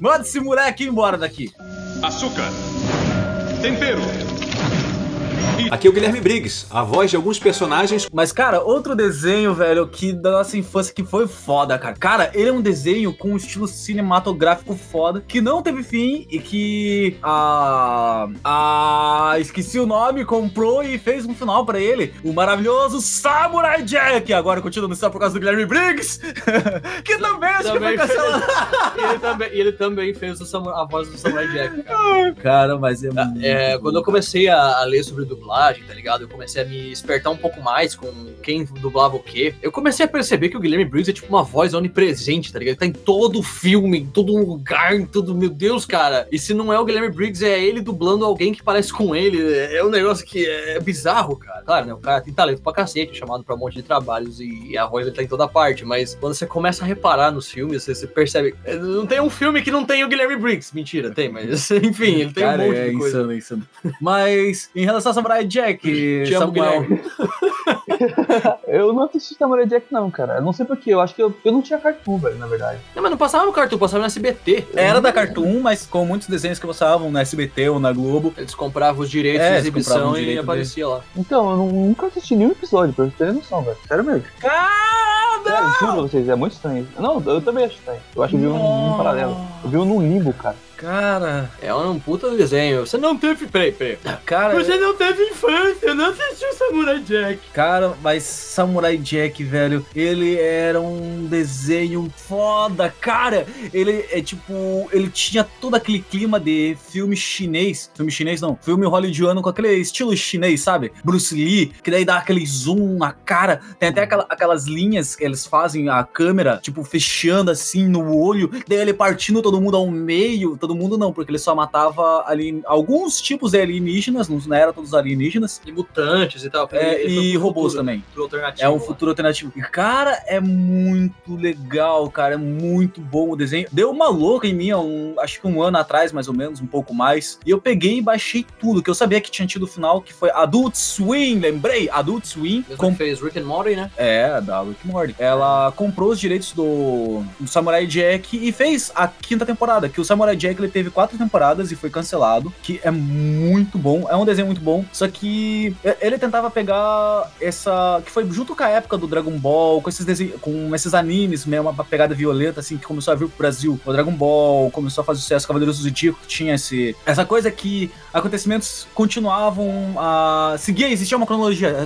Manda esse moleque embora daqui. Açúcar. Tempero. Aqui é o Guilherme Briggs, a voz de alguns personagens. Mas, cara, outro desenho, velho, que da nossa infância que foi foda, cara. Cara, ele é um desenho com um estilo cinematográfico foda, que não teve fim e que a. A. Esqueci o nome, comprou e fez um final pra ele. O maravilhoso Samurai Jack. Agora continua no céu por causa do Guilherme Briggs, que também acho que foi Também fez- cancelado. E ele também, ele também fez o Samu- a voz do Samurai Jack, cara. Cara, mas é. muito É, quando eu comecei a, a ler sobre dublagem, tá ligado? Eu comecei a me espertar um pouco mais com quem dublava o quê. Eu comecei a perceber que o Guilherme Briggs é tipo uma voz onipresente, tá ligado? Ele tá em todo filme, em todo lugar, em todo. Meu Deus, cara. E se não é o Guilherme Briggs, é ele dublando alguém que parece com ele. É um negócio que é bizarro, cara. Claro, né? O cara tem talento pra cacete, chamado pra um monte de trabalhos e a voz dele tá em toda parte. Mas quando você começa a reparar nos filmes, você, você percebe. é, Não tem um filme que não tem o Guilherme Briggs. Mentira, tem, mas enfim, ele tem Cara, um monte é de coisa. insano, é insano. Mas, em relação a Samurai Jack, Te Samuel, Guilherme. Eu não assisti Samurai Jack, não, cara. Eu não sei porquê. Eu acho que eu, eu não tinha cartoon, velho, na verdade. Não, mas não passava no Cartoon, passava no SBT. Era da Cartoon, mas com muitos desenhos que passavam no SBT ou na Globo. Eles compravam os direitos É, de exibição e direito aparecia lá. Então, eu não- nunca assisti nenhum episódio, pra vocês terem noção, velho. Sério mesmo. Sério, juro pra vocês, é muito estranho. Não, eu também acho estranho. Eu acho que eu vi um, um paralelo. Eu vi um no limbo, cara. Cara, É um puta desenho. Você não teve. Peraí, peraí. cara, não teve infância, não assistiu Samurai Jack. cara, mas Samurai Jack, velho, ele era um desenho foda, cara. Ele é tipo, ele tinha todo aquele clima de filme chinês, filme chinês não, filme hollywoodiano com aquele estilo chinês, sabe? Bruce Lee, que daí dá aquele zoom na cara, tem até aquela- aquelas linhas que eles fazem a câmera, tipo, fechando assim no olho, daí ele partindo todo mundo ao meio, todo mundo não, porque ele só matava ali alguns tipos de alienígenas, não era todos alienígenas, E mutantes e tal. é, e robôs futuro, também. futuro alternativo. É um lá. futuro alternativo. E, cara, é muito legal, cara. É muito bom o desenho. Deu uma louca em mim, um, acho que um ano atrás, mais ou menos, um pouco mais. E eu peguei e baixei tudo, que eu sabia que tinha tido o final, que foi Adult Swim, lembrei? Adult Swim. Mesmo Com... fez Rick and Morty, né? É, da Rick and Morty. Ela comprou os direitos do, do Samurai Jack e fez a quinta temporada, que o Samurai Jack ele teve quatro temporadas e foi cancelado, que é muito bom, é um desenho muito bom, só que ele tentava pegar essa, que foi junto com a época do Dragon Ball, com esses desenhos, com esses animes, mesmo uma pegada violenta assim que começou a vir pro Brasil. O Dragon Ball começou a fazer sucesso, Cavaleiros do Zodíaco que tinha esse essa coisa que acontecimentos continuavam a seguir, existia uma cronologia,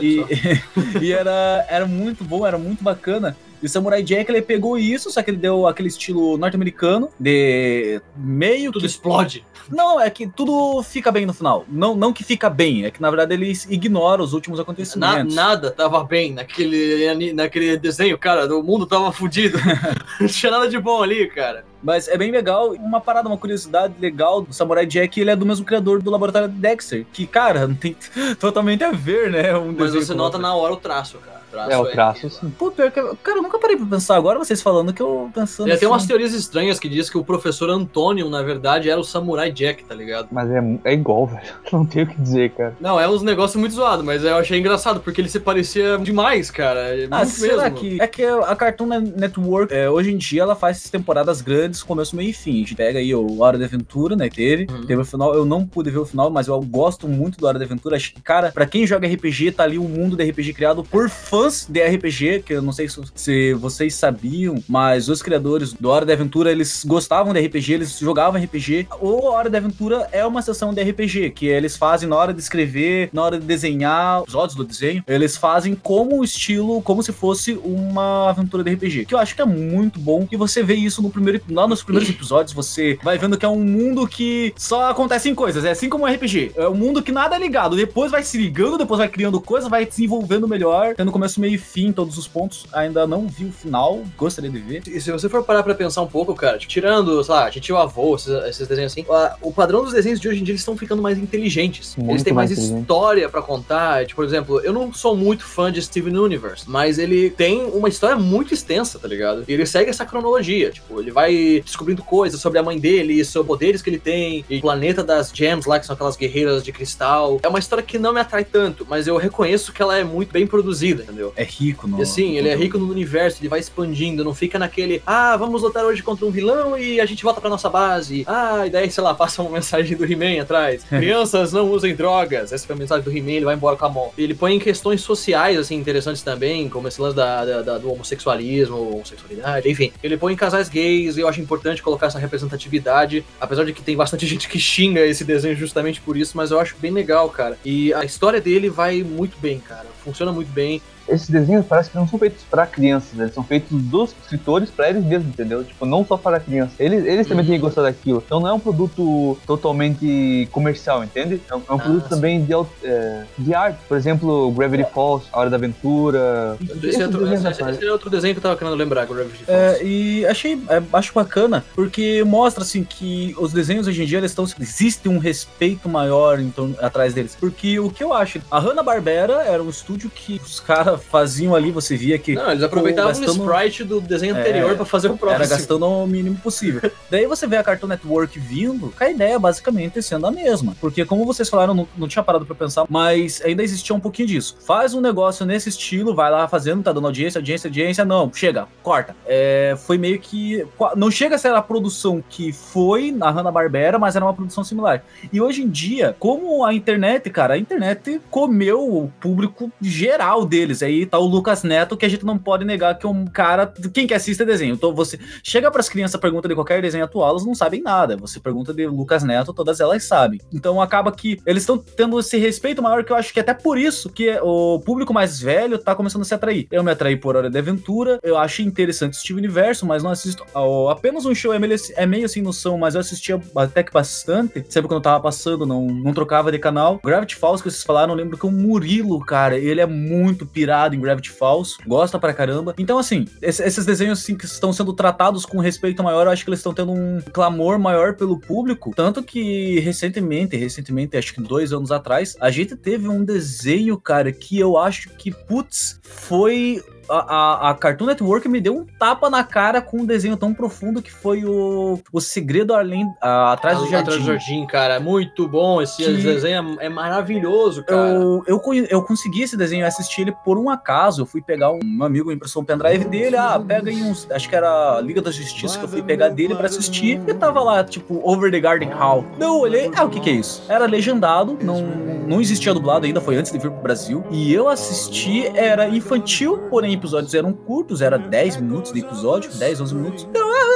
e, só. e era, era muito bom, era muito bacana. E o Samurai Jack, ele pegou isso, só que ele deu aquele estilo norte-americano, de meio Tudo que... explode. Não, é que tudo fica bem no final. Não, não que fica bem, é que na verdade eles ignoram os últimos Na- acontecimentos. nada tava bem naquele, naquele desenho, cara. O mundo tava fudido. Não tinha nada de bom ali, cara. Mas é bem legal. Uma parada, uma curiosidade legal do Samurai Jack, ele é do mesmo criador do laboratório de Dexter. Que, cara, não tem totalmente a ver, né? Um Mas você nota outro. na hora o traço, cara. O traço É, o traço, sim. Pô, pior que, cara, eu nunca parei pra pensar. Agora vocês falando que eu pensando. Tem até umas assim, teorias estranhas que diz que o professor Antônio, na verdade, era o Samurai Jack, tá ligado? Mas é, é igual, velho. Não tem o que dizer, cara. Não, é uns negócios muito zoados, mas eu achei engraçado, porque ele se parecia demais, cara. É Ah, muito será mesmo. que. É que a Cartoon Network, é, hoje em dia, ela faz temporadas grandes, começo, meio e fim. A gente pega aí o Hora de Aventura, né? Teve. Uhum. Teve o final. Eu não pude ver o final, mas eu gosto muito do Hora de Aventura. Acho que, cara, pra quem joga RPG, tá ali um mundo de RPG criado por fãs de RPG, que eu não sei se, se vocês sabiam, mas os criadores do Hora de Aventura, eles gostavam de RPG, eles jogavam RPG. O Hora de Aventura é uma sessão de RPG, que eles fazem na hora de escrever, na hora de desenhar, os episódios do desenho, eles fazem como estilo, como se fosse uma aventura de RPG, que eu acho que é muito bom, e você vê isso no primeiro, lá nos primeiros episódios, você vai vendo que é um mundo que só acontecem coisas, é assim como um RPG, é um mundo que nada é ligado, depois vai se ligando, depois vai criando coisas, vai desenvolvendo melhor, tendo começo, meio e fim, todos os pontos, ainda não vi o final, gostaria de ver. E se você for parar pra pensar um pouco, cara, tipo, tirando, sei lá, gente o avô, esses, esses desenhos assim, a- o padrão dos desenhos de hoje em dia eles estão ficando mais inteligentes. eles Muito têm mais, mais história pra contar. Tipo, por exemplo, eu não sou muito fã de Steven Universe, mas ele tem uma história muito extensa, tá ligado? E ele segue essa cronologia. Tipo, ele vai descobrindo coisas sobre a mãe dele, sobre poderes que ele tem, e o planeta das gems lá, que são aquelas guerreiras de cristal. É uma história que não me atrai tanto, mas eu reconheço que ela é muito bem produzida, entendeu? É rico, não? E assim, ele é rico no universo, ele vai expandindo, não fica naquele, ah, vamos lutar hoje contra um vilão e a gente volta pra nossa base. Ah, e daí, sei lá, passa uma mensagem do He-Man atrás. Crianças não usem drogas. Essa foi a mensagem do He-Man, ele vai embora com a mão. Ele põe em questões sociais, assim, interessantes também, como esse lance da, da- da- do homossexualismo, homossexualidade, enfim. Ele põe em casais gays e eu acho importante colocar essa representatividade, apesar de que tem bastante gente que xinga esse desenho justamente por isso, mas eu acho bem legal, cara. E a história dele vai muito bem, cara. Funciona muito bem. Esses desenhos parece que não são feitos pra crianças, né? eles são feitos dos escritores pra eles mesmos, entendeu? Tipo, não só para crianças. Eles, eles também têm que gostar daquilo. Então não é um produto totalmente comercial, entende? É um, é um Ah, produto sim. também de, é, de arte. Por exemplo, Gravity Falls, A Hora da Aventura. Esse, é outro, desenhos esse- atuais. esse é outro desenho que eu tava querendo lembrar, Gravity Falls. É, e achei, é, acho bacana, porque mostra assim que os desenhos hoje em dia eles estão existe um respeito maior em torno, atrás deles. Porque o que eu acho, a Hanna Barbera era um estúdio que os caras faziam ali, você via que Não, eles aproveitavam Pô, gastando- o sprite do desenho É, anterior pra fazer o próximo. era gastando o mínimo possível. Daí você vê a Cartoon Network vindo, com a ideia basicamente sendo a mesma. Porque como vocês falaram, não, não tinha parado pra pensar, mas ainda existia um pouquinho disso. Faz um negócio nesse estilo, vai lá fazendo, tá dando audiência, audiência, audiência, não, chega, corta. É, foi meio que. Não chega a ser a produção que foi na Hanna-Barbera, mas era uma produção similar. E hoje em dia, como a internet, cara, a internet comeu o público geral deles. Aí tá o Lucas Neto, que a gente não pode negar que é um cara. Quem que assiste desenho? Então você chega pras crianças, pergunta de qualquer desenho atual, elas não sabem nada. Você pergunta de Lucas Neto, todas elas sabem. Então acaba que eles estão tendo esse respeito maior, que eu acho que até por isso que o público mais velho tá começando a se atrair. Eu me atraí por Hora de Aventura, eu achei interessante Steve Universo, mas não assisto ao- apenas um show, é meio, é meio sem noção, mas eu assistia até que bastante. Sempre quando eu tava passando, não, não trocava de canal. Gravity Falls, que vocês falaram, eu lembro que o Murilo, cara, ele é muito em Gravity Falls, gosta pra caramba. Então, assim, esse- esses desenhos assim, que estão sendo tratados com respeito maior, eu acho que eles estão tendo um clamor maior pelo público. Tanto que recentemente, recentemente, acho que dois anos atrás, a gente teve um desenho, cara, que eu acho que, putz, foi a, a, Cartoon Network me deu um tapa na cara com um desenho tão profundo que foi o, o Segredo Além, a- Atrás do Atrás do Jardim. Jardim, cara. é Muito bom. Esse Que- desenho é, é maravilhoso, cara. Eu, eu, eu consegui esse desenho, assisti ele por um acaso. Eu fui pegar um, um amigo, um pendrive dele. Ah, pega aí uns. Acho que era Liga da Justiça que eu fui pegar dele pra assistir. E tava lá, tipo, Over the Garden Hall. Eu olhei, ah, o que que é isso? Era legendado, não, não existia dublado ainda, foi antes de vir pro Brasil. E eu assisti, era infantil, porém episódios eram curtos, era 10 minutos de episódio, 10, 11 minutos. Então, é,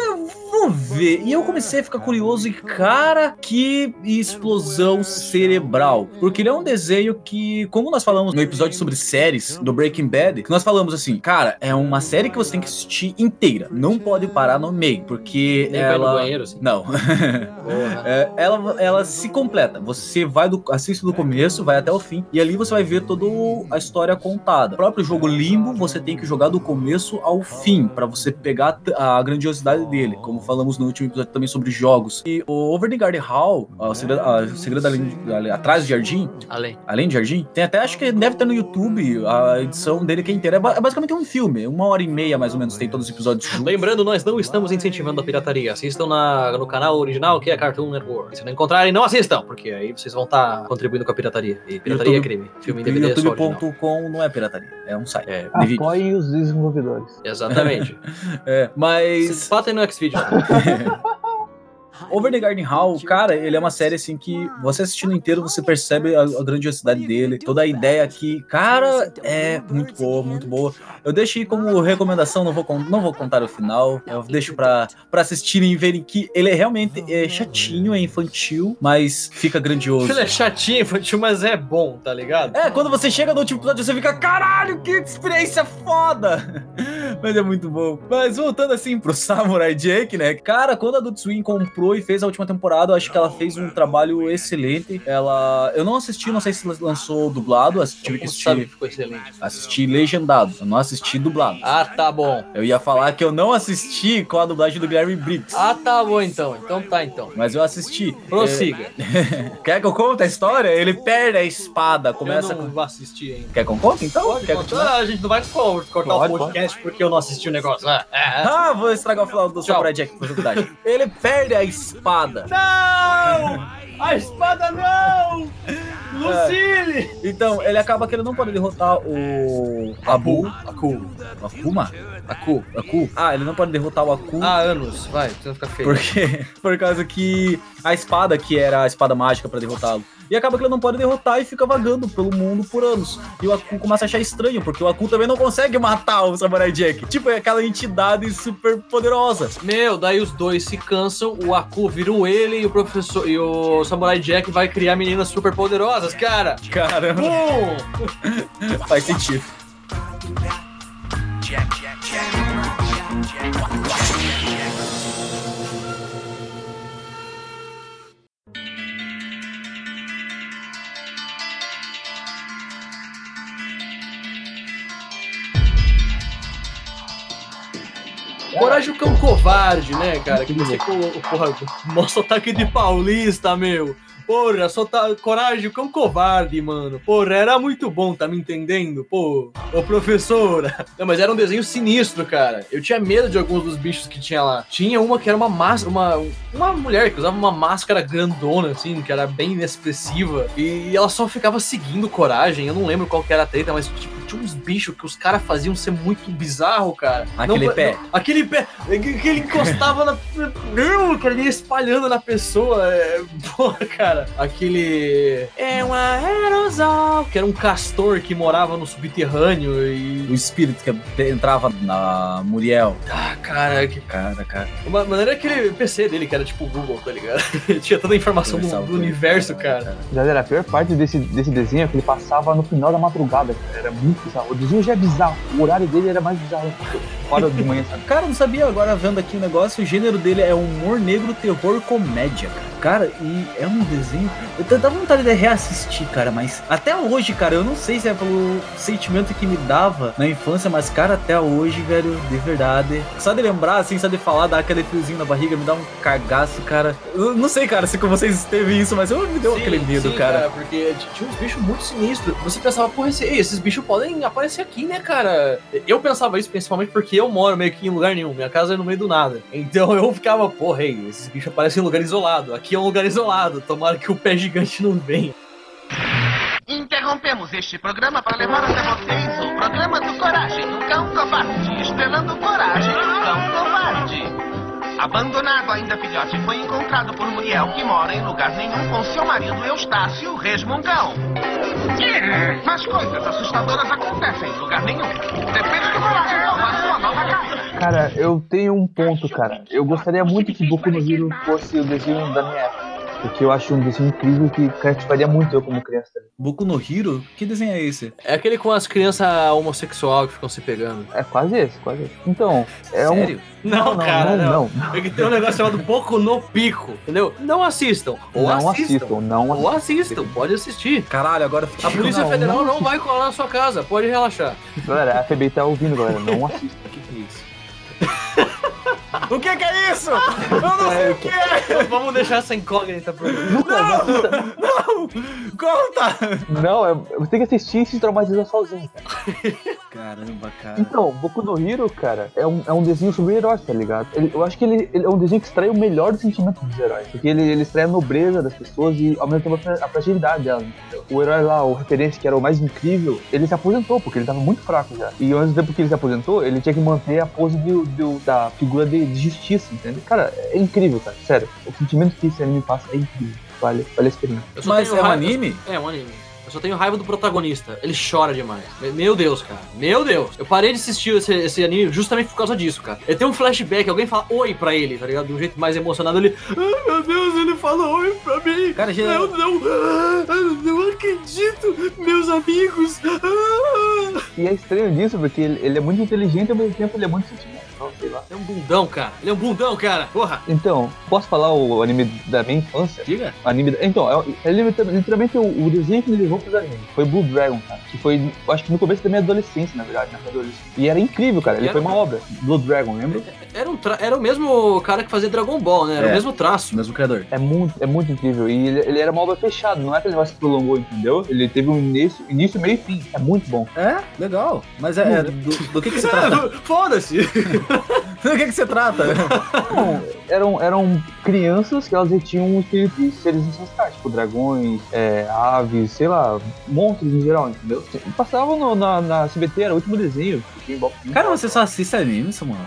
vamos ver. E eu comecei a ficar curioso e, cara, que explosão cerebral. Porque ele é um desenho que, como nós falamos no episódio sobre séries do Breaking Bad, nós falamos assim, cara, é uma série que você tem que assistir inteira. Não pode parar no meio, porque Nem ela. banheiro, assim. Não. É, ela, ela se completa. Você vai do, assiste do começo, vai até o fim, e ali você vai ver toda a história contada. O próprio jogo Limbo, você tem que jogar do começo ao fim, pra você pegar a, a grandiosidade dele, como falamos no último episódio também sobre jogos. E o Over the Garden Hall, ó, o segredo, a- segredo além, atrás do jardim, Além. além do jardim, tem até, acho que deve ter no YouTube a edição dele que é inteira. É, é basicamente um filme, uma hora e meia mais ou menos, tem todos os episódios juntos. Lembrando, nós não estamos incentivando a pirataria. Assistam na, no canal original, que é Cartoon Network. Se não encontrarem, não assistam, porque aí vocês vão estar contribuindo com a pirataria. E pirataria YouTube- é crime. Filme em é. YouTube.com não é pirataria, é um site. É. Apoiem os desenvolvedores. exatamente. É, mas. Vocês batem no Xvideo. Over the Garden Hall, cara, ele é uma série assim que você assistindo inteiro, você percebe a, a grandiosidade dele, toda a ideia aqui, cara, é muito boa, muito boa. Eu deixo aí como recomendação, não vou, não vou contar o final, eu deixo pra, pra assistirem e verem que ele é realmente é chatinho, é infantil, mas fica grandioso. Ele é chatinho, infantil, mas é bom, tá ligado? É, quando você chega no último episódio, você fica, caralho, que experiência foda! Mas é muito bom. Mas voltando assim pro Samurai Jack, né? Cara, quando a Adult Swim comprou e fez a última temporada, eu acho que ela fez um trabalho excelente. Ela. Eu não assisti, não sei se lançou dublado, tive que sabe assistir, que ficou excelente. assistir legendado. Eu não assisti dublado. Ah, tá bom. Eu ia falar que eu não assisti com a dublagem do Guilherme Briggs. Ah, tá bom então. Então tá então. Mas eu assisti. Prossiga. É, Quer que eu conte a história? Ele perde a espada, começa eu com. não vou assistir ainda. Quer que eu conte então? Pode Quer continuar? a gente não vai co- cortar Pode, o podcast porque eu não assisti o negócio. Ah, ah, ah. Ah, vou estragar o final do Tchau. Samurai Jack por dificuldade. Ele perde a espada. Não! A espada não! Lucille! Então, ele acaba que ele não pode derrotar o Abu. Aku. Akuma? Aku. Aku. Ah, ele não pode derrotar o Aku. Há anos, vai, você vai ficar feio. Porque, por causa que a espada, que era a espada mágica pra derrotá-lo, e acaba que ele não pode derrotar e fica vagando pelo mundo por anos. E o Aku começa a achar estranho, porque o Aku também não consegue matar o Samurai Jack. Tipo, é aquela entidade super poderosa. Meu, daí os dois se cansam, o Aku vira um ele e o professor e o Samurai Jack vai criar meninas super poderosas, cara. Caramba, faz sentido. Coragem o cão covarde, né, cara? Que você o porra, nosso ataque de paulista, meu. Porra, só tá coragem o cão covarde, mano. Porra, era muito bom, tá me entendendo? Pô, ô professora. Não, mas era um desenho sinistro, cara. Eu tinha medo de alguns dos bichos que tinha lá. Tinha uma que era uma máscara, uma, uma mulher que usava uma máscara grandona, assim, que era bem inexpressiva. E ela só ficava seguindo coragem. Eu não lembro qual que era a treta, mas tipo, tinha uns bichos que os caras faziam ser muito bizarro, cara. Aquele Não- pé. não- aquele pé que que ele encostava na. Não, cara, ele ia espalhando na pessoa. É... Porra, cara. Aquele. É um aerosol. Que era um castor que morava no subterrâneo e. O espírito que entrava na Muriel. Ah, cara, que. Cara, cara. Uma maneira aquele PC dele, que era tipo o Google, tá ligado? Ele tinha toda a informação do, do universo, cara. Galera, a pior parte desse, desse desenho é que ele passava no final da madrugada, cara. Era muito bizarro. O desenho já é bizarro. O horário dele era mais bizarro. Fora de manhã, sabe? Cara, eu não sabia agora vendo aqui o negócio, o gênero dele é humor negro, terror, comédia, cara. Cara, e é um desenho. Eu dá vontade de reassistir, cara, mas até hoje, cara, eu não sei se é pelo sentimento que me dava na infância, mas, cara, até hoje, velho, de verdade. Só de lembrar, assim, só de falar, dá aquele friozinho na barriga, me dá um cagaço, cara. Eu não sei, cara, se com vocês teve isso, mas eu me deu aquele medo, sim, cara. Porque t- tinha uns bichos muito sinistros. Você pensava, porra, esses bichos podem aparecer aqui, né, cara? Eu pensava isso principalmente porque eu moro meio que em lugar nenhum. Minha casa é no meio do nada. Então eu ficava, porra, ei, esses bichos aparecem em lugar isolado. Aqui é um lugar isolado. Tomara que o pé gigante não venha. Interrompemos este programa para levar até vocês o programa do Coragem, o Cão Covarde, estrelando Coragem, o Cão Covarde. Abandonado ainda filhote, foi encontrado por Muriel, que mora em lugar nenhum com seu marido Eustácio Resmungão. Mas coisas assustadoras acontecem em lugar nenhum. Depende do Coragem salvar sua nova casa. Cara, eu tenho um ponto, cara. Eu gostaria muito que Boku no Hero fosse o desenho da minha época. Porque eu acho um desenho incrível que cativaria muito eu como criança. também. Boku no Hero? Que desenho é esse? É aquele com as crianças homossexuais que ficam se pegando. É quase esse, quase esse. Então, é Sério? um. Não, cara, não. não. É que tem um negócio chamado Boku no Pico, entendeu? Não assistam. Ou Não assistam. assistam, não Ou assistam. pode assistir. Caralho, agora fiquei A Polícia Não, Federal não não, vai colar na sua casa, pode relaxar. Galera, a FBI tá ouvindo, galera. Não assista. O que, que é isso? Eu não sei o que é! Vamos deixar essa incógnita pro. Não! Conta! Não, é, você tem que assistir e se traumatizar sozinho, cara. Caramba, cara. Então, Boku no Hero, cara, é um, é um desenho sobre heróis, tá ligado? Ele- eu acho que ele, ele é um desenho que extrai o melhor do sentimento dos heróis. Porque ele, ele extrai a nobreza das pessoas e ao mesmo tempo a fra- a fragilidade delas, entendeu? O herói lá, o referência que era o mais incrível, ele se aposentou, porque ele tava muito fraco já. E ao mesmo tempo que ele se aposentou, ele tinha que manter a pose do, do- da figura de, de justiça, entendeu? Cara, é incrível, cara. Sério. O sentimento que esse anime passa é incrível. Vale, vale a experiência. Eu só Mas é um anime? É um anime. Eu só tenho raiva do protagonista. Ele chora demais. Me- Meu Deus, cara. Meu Deus. Eu parei de assistir esse, esse anime justamente por causa disso, cara. Ele tem um flashback, alguém fala oi pra ele, tá ligado? De um jeito mais emocionado. Ele. Ai, meu Deus, ele falou oi pra mim. Cara, já- Eu não. ah, Eu não acredito, meus amigos. Ah. E é estranho disso, porque ele, ele é muito inteligente e ao mesmo tempo ele é muito sentimental, sei lá. Ele é um bundão, cara. Ele é um bundão, cara. Porra. Então, posso falar o anime da minha infância? Diga. O anime da- Então, é, é literalmente o, o desenho que me levou pros animes. Foi Blue Dragon, cara. Que foi, acho que no começo da minha adolescência, na verdade, na minha adolescência. E era incrível, cara. Ele E foi era- uma obra. Blue Dragon, lembra? Era, um tra- era o mesmo cara que fazia Dragon Ball, né? Era É. o mesmo traço. Mesmo criador. É muito, é muito incrível. E ele, ele era uma obra fechada, não é aquele negócio que prolongou, entendeu? Ele teve um início, início meio e fim. É muito bom. É, legal. Mas é, é, do, do que que se trata? Foda-se. do que que se trata? Bom, eram, eram crianças que elas tinham um espírito de seres ancestrais, tipo dragões, é, aves, sei lá, monstros em geral, entendeu? Passavam no- na, na CBT, era o último desenho. Cara, você só assiste anime, isso, mano.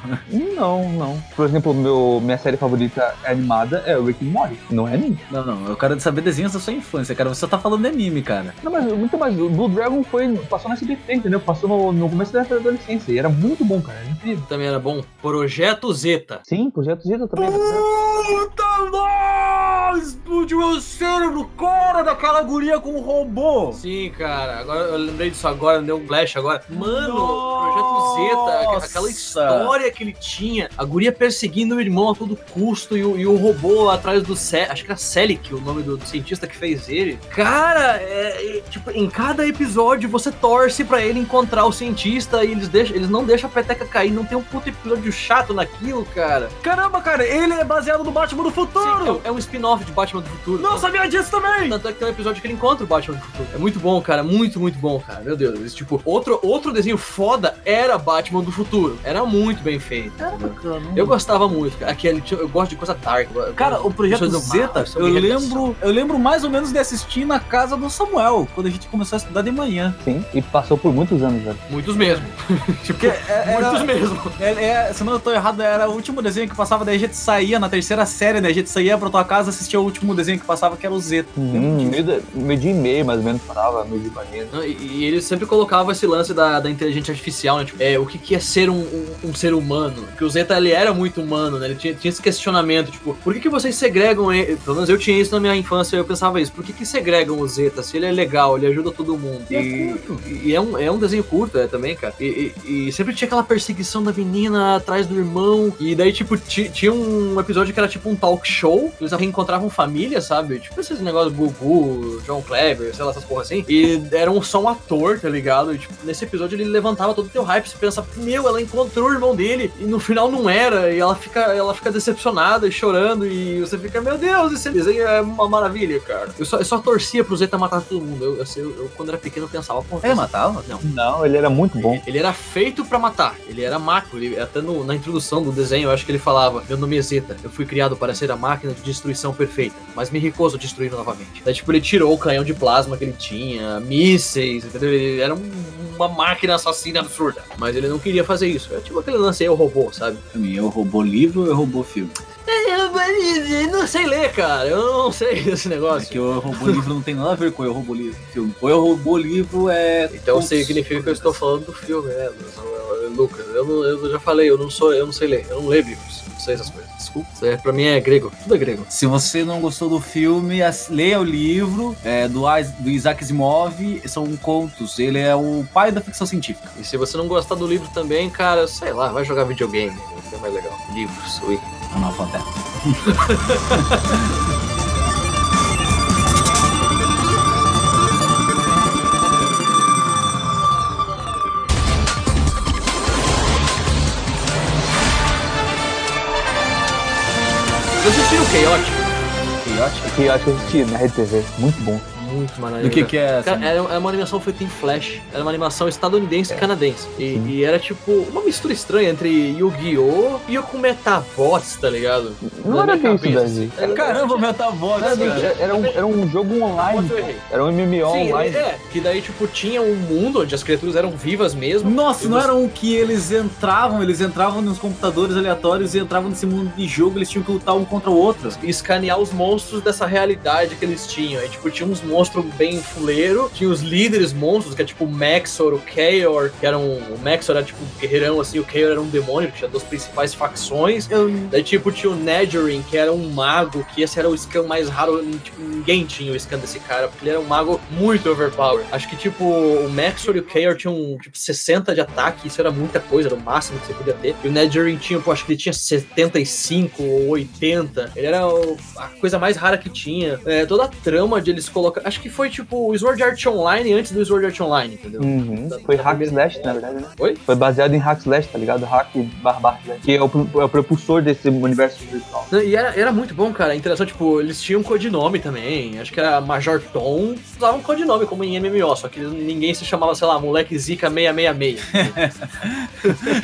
Não, não. Por exemplo, meu, minha série favorita animada é o Rick and Morty. Não é anime. Não, não, eu quero saber desenhos da sua infância, cara. Você só tá falando de anime, cara. Não, mas muito mais. O Blue Dragon foi, passou na SBT, entendeu? Passou no, no começo da adolescência. E era muito bom, cara. Era incrível. Também era bom. Projeto Zeta. Sim, Projeto Zeta também. Puta nossa! Explodiu meu cérebro, cara, daquela guria com o robô. Sim, cara. Agora eu lembrei disso agora, deu um flash agora. Mano, Projeto Zeta, Nossa. aquela história que ele tinha. A guria perseguindo o irmão a todo custo e o, e o robô atrás do Cé, acho que era Selic, o nome do, do cientista que fez ele. Cara, é, é, tipo, em cada episódio você torce pra ele encontrar o cientista e eles, deixam, eles não deixam a peteca cair. Não tem um puto episódio chato naquilo, cara. Caramba, cara, ele é baseado no Batman do Sim, futuro. é, é um spin-off de Batman do Futuro. Não sabia disso também. Tanto é que tem um episódio que ele encontra o Batman do futuro. É muito bom, cara. Muito, muito bom, cara. Meu Deus. Esse, tipo, outro, outro desenho foda era Batman do futuro. Era muito bem feito. entendeu? Eu gostava muito, cara. Aquele, eu gosto de coisa dark. eu- Cara, eu- o Projeto mal, Zeta, são eu lembro, eu lembro mais ou menos de assistir na casa do Samuel, quando a gente começou a estudar de manhã. Sim, e passou por muitos anos, velho. Muitos mesmo. tipo, é- muitos era, mesmo. é, é, se eu não tô errado, era o último desenho que passava, daí a gente saía na terceira série, né? A gente saía pra tua casa assistia o último desenho que passava, que era o Zeta. Uhum, meio, dia e meio, mais ou menos, parava, meio de. Não, E, e ele sempre colocava esse lance da, da inteligência artificial, né? Tipo, é, o que, que é ser um, um, um ser humano? Porque o Zeta, ele era muito humano, né? Ele tinha, tinha esse questionamento, tipo, por que, que vocês segregam ele? Pelo menos eu tinha isso na minha infância, eu pensava isso. Por que, que segregam o Zeta? Se ele é legal, ele ajuda todo mundo. E, e é, um, é um desenho curto, é, também, cara. E, e- e sempre tinha aquela perseguição da menina atrás do irmão. E daí, tipo, ti- tinha um episódio que era tipo um talk show. Eles reencontravam família, sabe? Tipo esses negócios do Gugu, John Kleber, sei lá, essas porra assim. E era um, só um ator, tá ligado? E, tipo, nesse episódio ele levantava todo o teu hype. Você pensa, meu, ela encontrou o irmão dele. E no final não era. E ela fica, ela fica decepcionada e chorando. E você fica, meu Deus, esse desenho é uma maravilha, cara. Eu só, eu só torcia pro Zeta matar todo mundo. Eu, eu, eu- eu, quando era pequeno, eu pensava, pô, Ele matava? Não. Não, ele era muito bom. Ele era feito pra matar. Ele era macro. Ele, até no- na introdução do desenho, eu acho que ele falava: Meu nome é Zeta. Eu fui criado para ser a máquina de destruição perfeita, mas me recuso a destruir novamente. Daí, tipo, ele tirou o canhão de plasma que ele tinha, mísseis, entendeu? Ele era um- uma máquina assassina absurda. Mas ele não queria fazer isso. É tipo aquele lance aí, o robô, sabe? Eu roubou livro ou eu roubou filme? Eu não sei ler, cara. Eu não sei desse É negócio. que o robô livro não tem nada a ver com eu roubou livro filme. O eu roubou livro é. Então Putz, significa que eu estou falando do filme, né? Lucas. Eu, não- eu já falei, eu não sou, eu não sei ler, eu não leio livros, não sei essas coisas. Desculpa. Isso é, pra mim é grego, tudo é grego. Se você não gostou do filme, leia o livro é, do, do Isaac Asimov, são contos. Ele é o pai da ficção científica. E se você não gostar do livro também, cara, sei lá, vai jogar videogame, ser mais legal. Livros, ui. Analfabeto. Vocês assistiram o Chaotic? Chaotic? Que eu eu assisti na Rede TV. Muito bom. Muito maneiro. Do que que é? Cara, assim? era, era uma animação feita em Flash. Era uma animação estadunidense e canadense. E, e era tipo uma mistura estranha entre Yu-Gi-Oh! e com Metabots, tá ligado? Não Na era minha bem isso. Era- Caramba, Metabots, Era, cara. era um, era um jogo online. Era um MMO Sim, online. é, que daí, tipo, tinha um mundo onde as criaturas eram vivas mesmo. Nossa, E não você- era um que eles entravam, eles entravam nos computadores aleatórios e entravam nesse mundo de jogo, eles tinham que lutar um contra o outro. e escanear os monstros dessa realidade que eles tinham. Aí, tipo, tinha uns monstros bem fuleiro, tinha os líderes monstros, que é tipo o Maxor, o Kaor, que eram. O Maxor era tipo um guerreirão, assim, o Kaor era um demônio, que tinha duas principais facções. Daí, tipo, tinha o Nedgerin, que era um mago, que esse era o scan mais raro, tipo, ninguém tinha o scan desse cara, porque ele era um mago muito overpower. Acho que, tipo, o Maxor e o Kaor tinham, tipo, 60 de ataque, isso era muita coisa, era o máximo que você podia ter. E o Nedgerin tinha, pô, acho que ele tinha 75 ou 80. Ele era o- a coisa mais rara que tinha. É, toda a trama de eles colocar. Acho que foi, tipo, o Sword Art Online antes do Sword Art Online, entendeu? Uhum. Da- Foi da Hack Slash, na verdade, né? Oi? Foi baseado em Hack Slash, tá ligado? Hack barbar Slash. Que é o, é o propulsor desse universo virtual. E era, era muito bom, cara. A interação, tipo, eles tinham codinome também. Acho que era Major Tom. Usavam codinome como em MMO, só que ninguém se chamava, sei lá, Moleque Zika 666.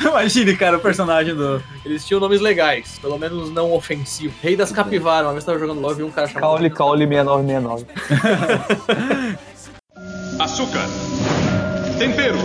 Imagine, cara, o personagem do. Eles tinham nomes legais, pelo menos não ofensivos. Rei das Capivaras, uma vez eu tava jogando LOL e um cara chamado. Caule, Caule 6969. Açúcar. Tempero.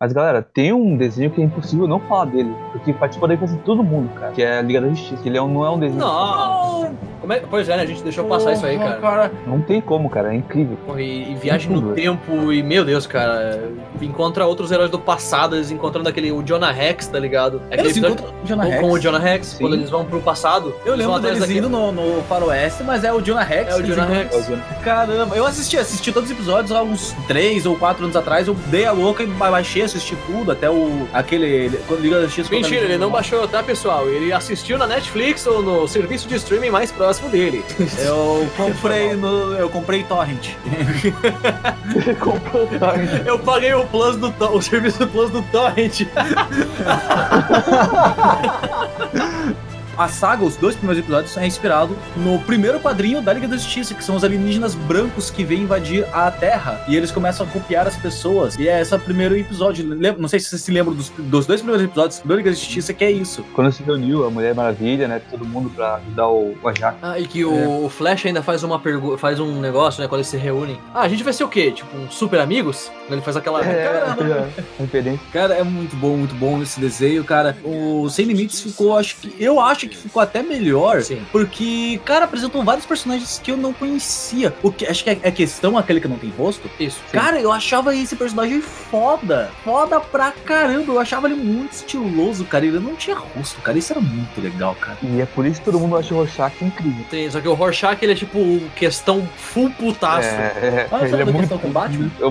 Mas galera, tem um desenho que é impossível não falar dele. Porque participa da infância de todo mundo, cara. Que é a Liga da Justiça. Ele é um, não é um desenho. Não! Como é- Pois é, né? A gente deixou passar isso aí, cara. Não tem como, cara. É incrível. Porra, E, e viagem no tempo, e meu Deus, cara, encontra outros heróis do passado, eles encontrando aquele, o Jonah Rex, tá ligado? É aquele Eles episódio encontram o Jonah com, Rex. com o Jonah Rex, Sim. quando eles vão pro passado. Eu lembro deles daquele- indo no, no faroeste, mas é o Jonah Rex. É o Jonah Rex. Caramba, eu assisti, assisti todos os episódios há uns 3 ou 4 anos atrás. Eu dei a louca e ba- baixei, assisti tudo, até o. aquele. ele- Quando Liga da Justiça. Mentira, ele não baixou, tá, pessoal? Ele assistiu na Netflix ou no serviço de streaming mais próximo dele. Eu comprei no. Eu comprei Torrent. Comprou Torrent. Eu paguei o plus do o serviço plus do Torrent. A saga, os dois primeiros episódios, é inspirado no primeiro quadrinho da Liga da Justiça, que são os alienígenas brancos que vêm invadir a Terra. E eles começam a copiar as pessoas. E é esse o primeiro episódio. Não sei se vocês se lembram dos, dos dois primeiros episódios da Liga da Justiça, que é isso. Quando se reuniu a Mulher Maravilha, né? Todo mundo pra ajudar o, o Ajax. Ah, e que o, o Flash ainda faz uma pergunta, faz um negócio, né, quando eles se reúnem. Ah, a gente vai ser o quê? Tipo, um super amigos? Ele faz aquela. É, referência. Cara, é muito bom, muito bom esse desenho, cara. O Sem Limites ficou, acho que. Eu acho que ficou até melhor. Sim. Porque, cara, apresentam vários personagens que eu não conhecia. O que, acho que é, é questão aquele que não tem rosto. Isso. Cara, eu achava esse personagem foda. Foda pra caramba. Eu achava ele muito estiloso, cara. Ele não tinha rosto, cara. Isso era muito legal, cara. E é por isso que todo mundo acha o Rorschach incrível. Sim, só que o Rorschach, ele é tipo questão full putaço. É, é, Olha, ele sabe é da muito questão com Batman? É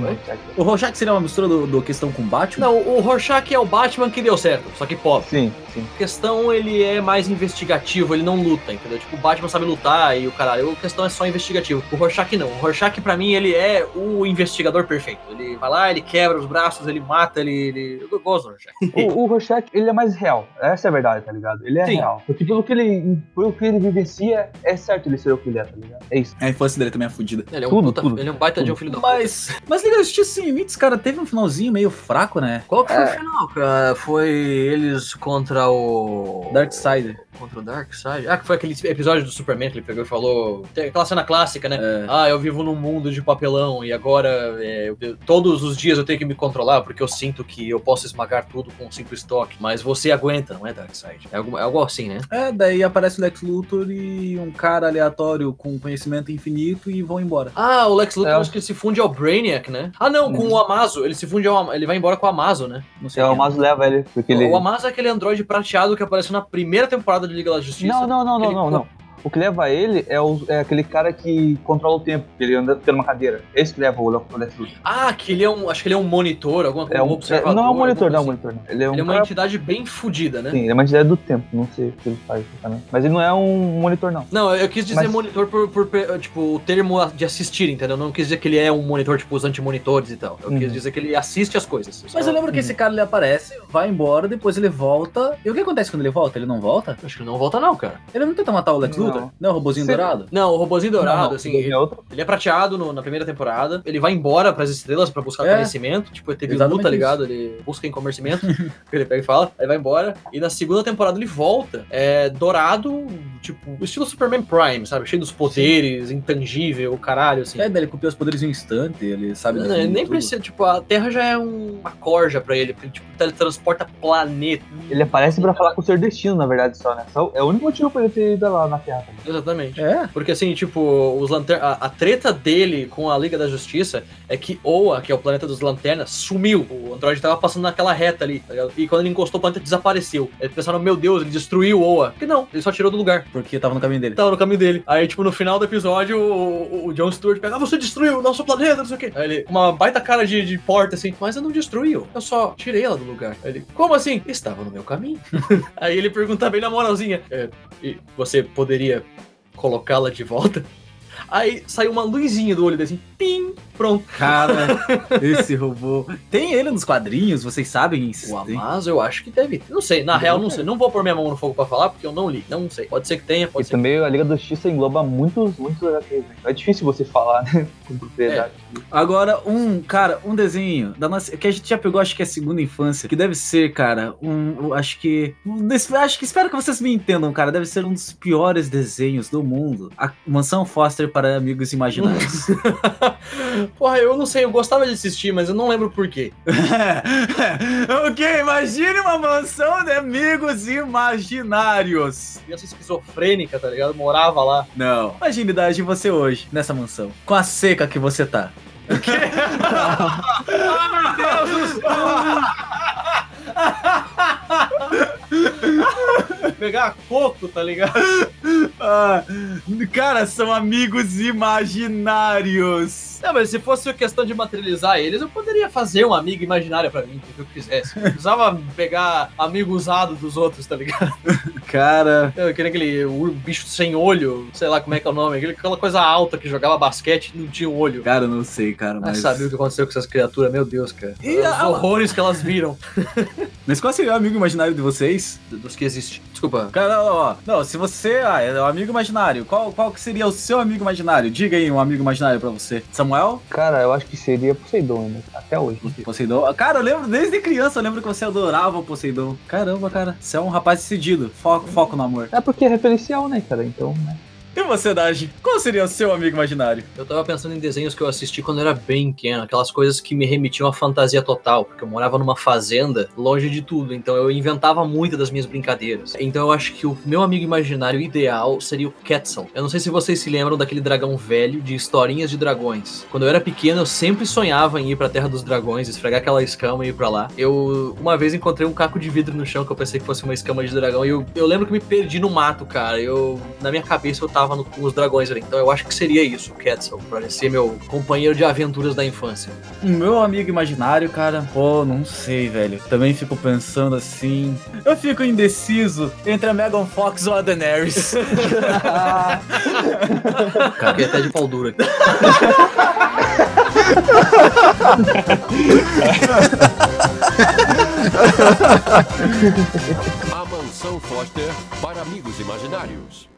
o Rorschach. O Rorschach seria uma mistura do, do questão com Batman? Não, o Rorschach é o Batman que deu certo, só que pobre. Sim, sim. A questão, ele é mais investigativo, ele não luta, entendeu? Tipo, o Batman sabe lutar e o caralho. A questão é só investigativo. O Rorschach não. O Rorschach, pra mim, ele é o investigador perfeito. Ele vai lá, ele quebra os braços, ele mata, ele... ele... Eu gosto do Rorschach. O, o Rorschach, ele é mais real. Essa é a verdade, tá ligado? Ele é Sim. real. Porque pelo que ele, pelo que ele vivencia, é certo ele ser o que ele é, tá ligado? É isso. A infância dele também é fodida. Ele é um, Tudo, puta- tudo. ele é um baita de um Tudo. filho da puta. Mas, mas Liga da Justiça, sim, Infinitos, cara, teve um finalzinho meio fraco, né? Qual que foi É. o final, cara? Foi eles contra o. Darkseid. Contra o Darkseid? Ah, que foi aquele episódio do Superman que ele pegou e falou. Tem aquela cena clássica, né? É. Ah, eu vivo num mundo de papelão e agora é, eu- todos os dias eu tenho que me controlar porque eu sinto que eu posso esmagar tudo com um simples toque. Mas você aguenta, não é Darkseid? É algo, é algo assim, né? É, daí aparece o Lex Luthor e um cara aleatório com conhecimento infinito e vão embora. Ah, o Lex Luthor É. acho que se funde ao Brainiac, né? Ah, não, com Uhum. o Amazo. Ele se funde ao Ele vai embora com o Amazo, né? Não sei. É, o quem é. Mazo leva ele, porque ele... O Amazo é aquele androide prateado que apareceu na primeira temporada de Liga da Justiça. Não, não, não, não, não, não. O que leva ele é, o, é aquele cara que controla o tempo, que ele anda tendo uma cadeira. Esse que leva o Le- o Lex Luthor. Ah, que ele é um. Acho que ele é um monitor, alguma coisa. É um, é, observador. não é um monitor, não é um coisa monitor. Não. Ele é um, assim. Ele é uma cara- entidade bem fodida, né? Sim, ele é uma entidade do tempo, não sei o que ele faz exatamente. Mas ele não é um monitor, não. Não, eu quis dizer Mas- monitor por, por, por, tipo, o termo de assistir, entendeu? Não quis dizer que ele é um monitor, tipo, os antimonitores e tal. Eu Uhum. quis dizer que ele assiste as coisas. Mas eu lembro que esse cara ele aparece, vai embora, depois ele volta. E o que acontece quando ele volta? Ele não volta? Acho que ele não volta, não, cara. Ele não tenta matar o Lex Não. Luthor? Não, o robozinho Sim. dourado? Não, o robozinho dourado, Não, assim, ele, é outro. ele é prateado no- na primeira temporada, ele vai embora pras estrelas pra buscar É. conhecimento, tipo, ET Bilu, Exatamente tá ligado? Ele busca em conhecimento, ele pega e fala, aí vai embora, e na segunda temporada ele volta, é dourado, tipo, estilo Superman Prime, sabe? Cheio dos poderes, intangível, caralho, assim. É, ele copia os poderes em um instante, ele sabe Não, ele nem tudo. precisa, tipo, a Terra já é um- uma corja pra ele, porque ele, tipo, teletransporta planeta. Ele aparece pra falar com o seu destino, na verdade, só, né? Só- é o único motivo pra ele ter ido lá na Terra. Também. Exatamente. É? Porque assim, tipo, os lanter... a, a treta dele com a Liga da Justiça é que Oa, que é o planeta dos lanternas, sumiu. O Android tava passando naquela reta ali, tá ligado? E quando ele encostou, o planeta desapareceu. Eles pensaram, meu Deus, ele destruiu Oa. Que não, ele só tirou do lugar. Porque tava no caminho dele. Tava no caminho dele. Aí, tipo, no final do episódio, o, o John Stewart pega, ah, você destruiu o nosso planeta, não sei o quê. Aí ele, com uma baita cara de, de porta, assim, mas eu não destruí, eu só tirei ela do lugar. Aí ele, como assim? Estava no meu caminho. Aí ele pergunta bem na moralzinha, "É, e você poderia colocá-la de volta? Aí saiu uma luzinha do olho dele, assim, pim, pronto. Cara, esse robô. Tem ele nos quadrinhos, vocês sabem? se O? Amazo, eu acho que deve. Não sei, na real, não sei. Não vou pôr minha mão no fogo pra falar, porque eu não li. Não sei. Pode ser que tenha, E pode ser que também a Liga da Justiça engloba muitos, muitos HQs, né? É difícil você falar, né? Com propriedade. Agora, um, cara, um desenho da nossa. Que a gente já pegou, acho que é a segunda infância. Que deve ser, cara, um. Acho que. um acho que espero que vocês me entendam, cara. Deve ser um dos piores desenhos do mundo. A Mansão Foster para Amigos Imaginários. Porra, eu não sei, eu gostava de assistir, mas eu não lembro por quê. o que? Imagine uma mansão de amigos imaginários. Criança esquizofrênica, tá ligado? Morava lá. Não. Imagine idade de você hoje, nessa mansão. Com a seca que você tá. Pegar coco, tá ligado? Ah, cara, são amigos imaginários. Não, mas se fosse questão de materializar eles, eu poderia fazer um amigo imaginário pra mim, o que eu quisesse. Eu precisava pegar amigo usado dos outros, tá ligado? Cara, Eu queria aquele bicho sem olho, sei lá como é que é o nome, aquela coisa alta que jogava basquete e não tinha um olho. cara, eu não sei, cara, Mas mas. sabia o que aconteceu com essas criaturas, meu Deus, cara. E Os a- horrores que elas viram Mas qual seria o amigo imaginário de vocês? dos que existem. Desculpa. Cara, ó, não, se você ah, é um amigo imaginário, qual, qual que seria o seu amigo imaginário? Diga aí um amigo imaginário pra você. Samuel? Cara, eu acho que seria Poseidon ainda, até hoje. Poseidon? Cara, eu lembro, desde criança, eu lembro que você adorava o Poseidon. Caramba, cara, você é um rapaz decidido. Foco, foco no amor. É porque é referencial, né, cara? Então, né? E você, Daji? Qual seria o seu amigo imaginário? Eu tava pensando em desenhos que eu assisti quando eu era bem pequeno, aquelas coisas que me remetiam à fantasia total, porque eu morava numa fazenda, longe de tudo, então eu inventava muito das minhas brincadeiras. Então eu acho que o meu amigo imaginário ideal seria o Quetzal. Eu não sei se vocês se lembram daquele dragão velho de historinhas de dragões. Quando eu era pequeno, eu sempre sonhava em ir pra Terra dos Dragões, esfregar aquela escama e ir pra lá. Eu uma vez encontrei um caco de vidro no chão que eu pensei que fosse uma escama de dragão e eu, eu lembro que me perdi no mato, cara. Eu na minha cabeça eu tava no- com os dragões ali. Então eu acho que seria isso, o Quetzal, pra ser meu companheiro de aventuras da infância. O meu amigo imaginário, cara, pô, não sei, velho. Também fico pensando assim. Eu fico indeciso entre a Megan Fox ou a Daenerys. Fiquei até de pau duro aqui. A Mansão Foster para Amigos Imaginários.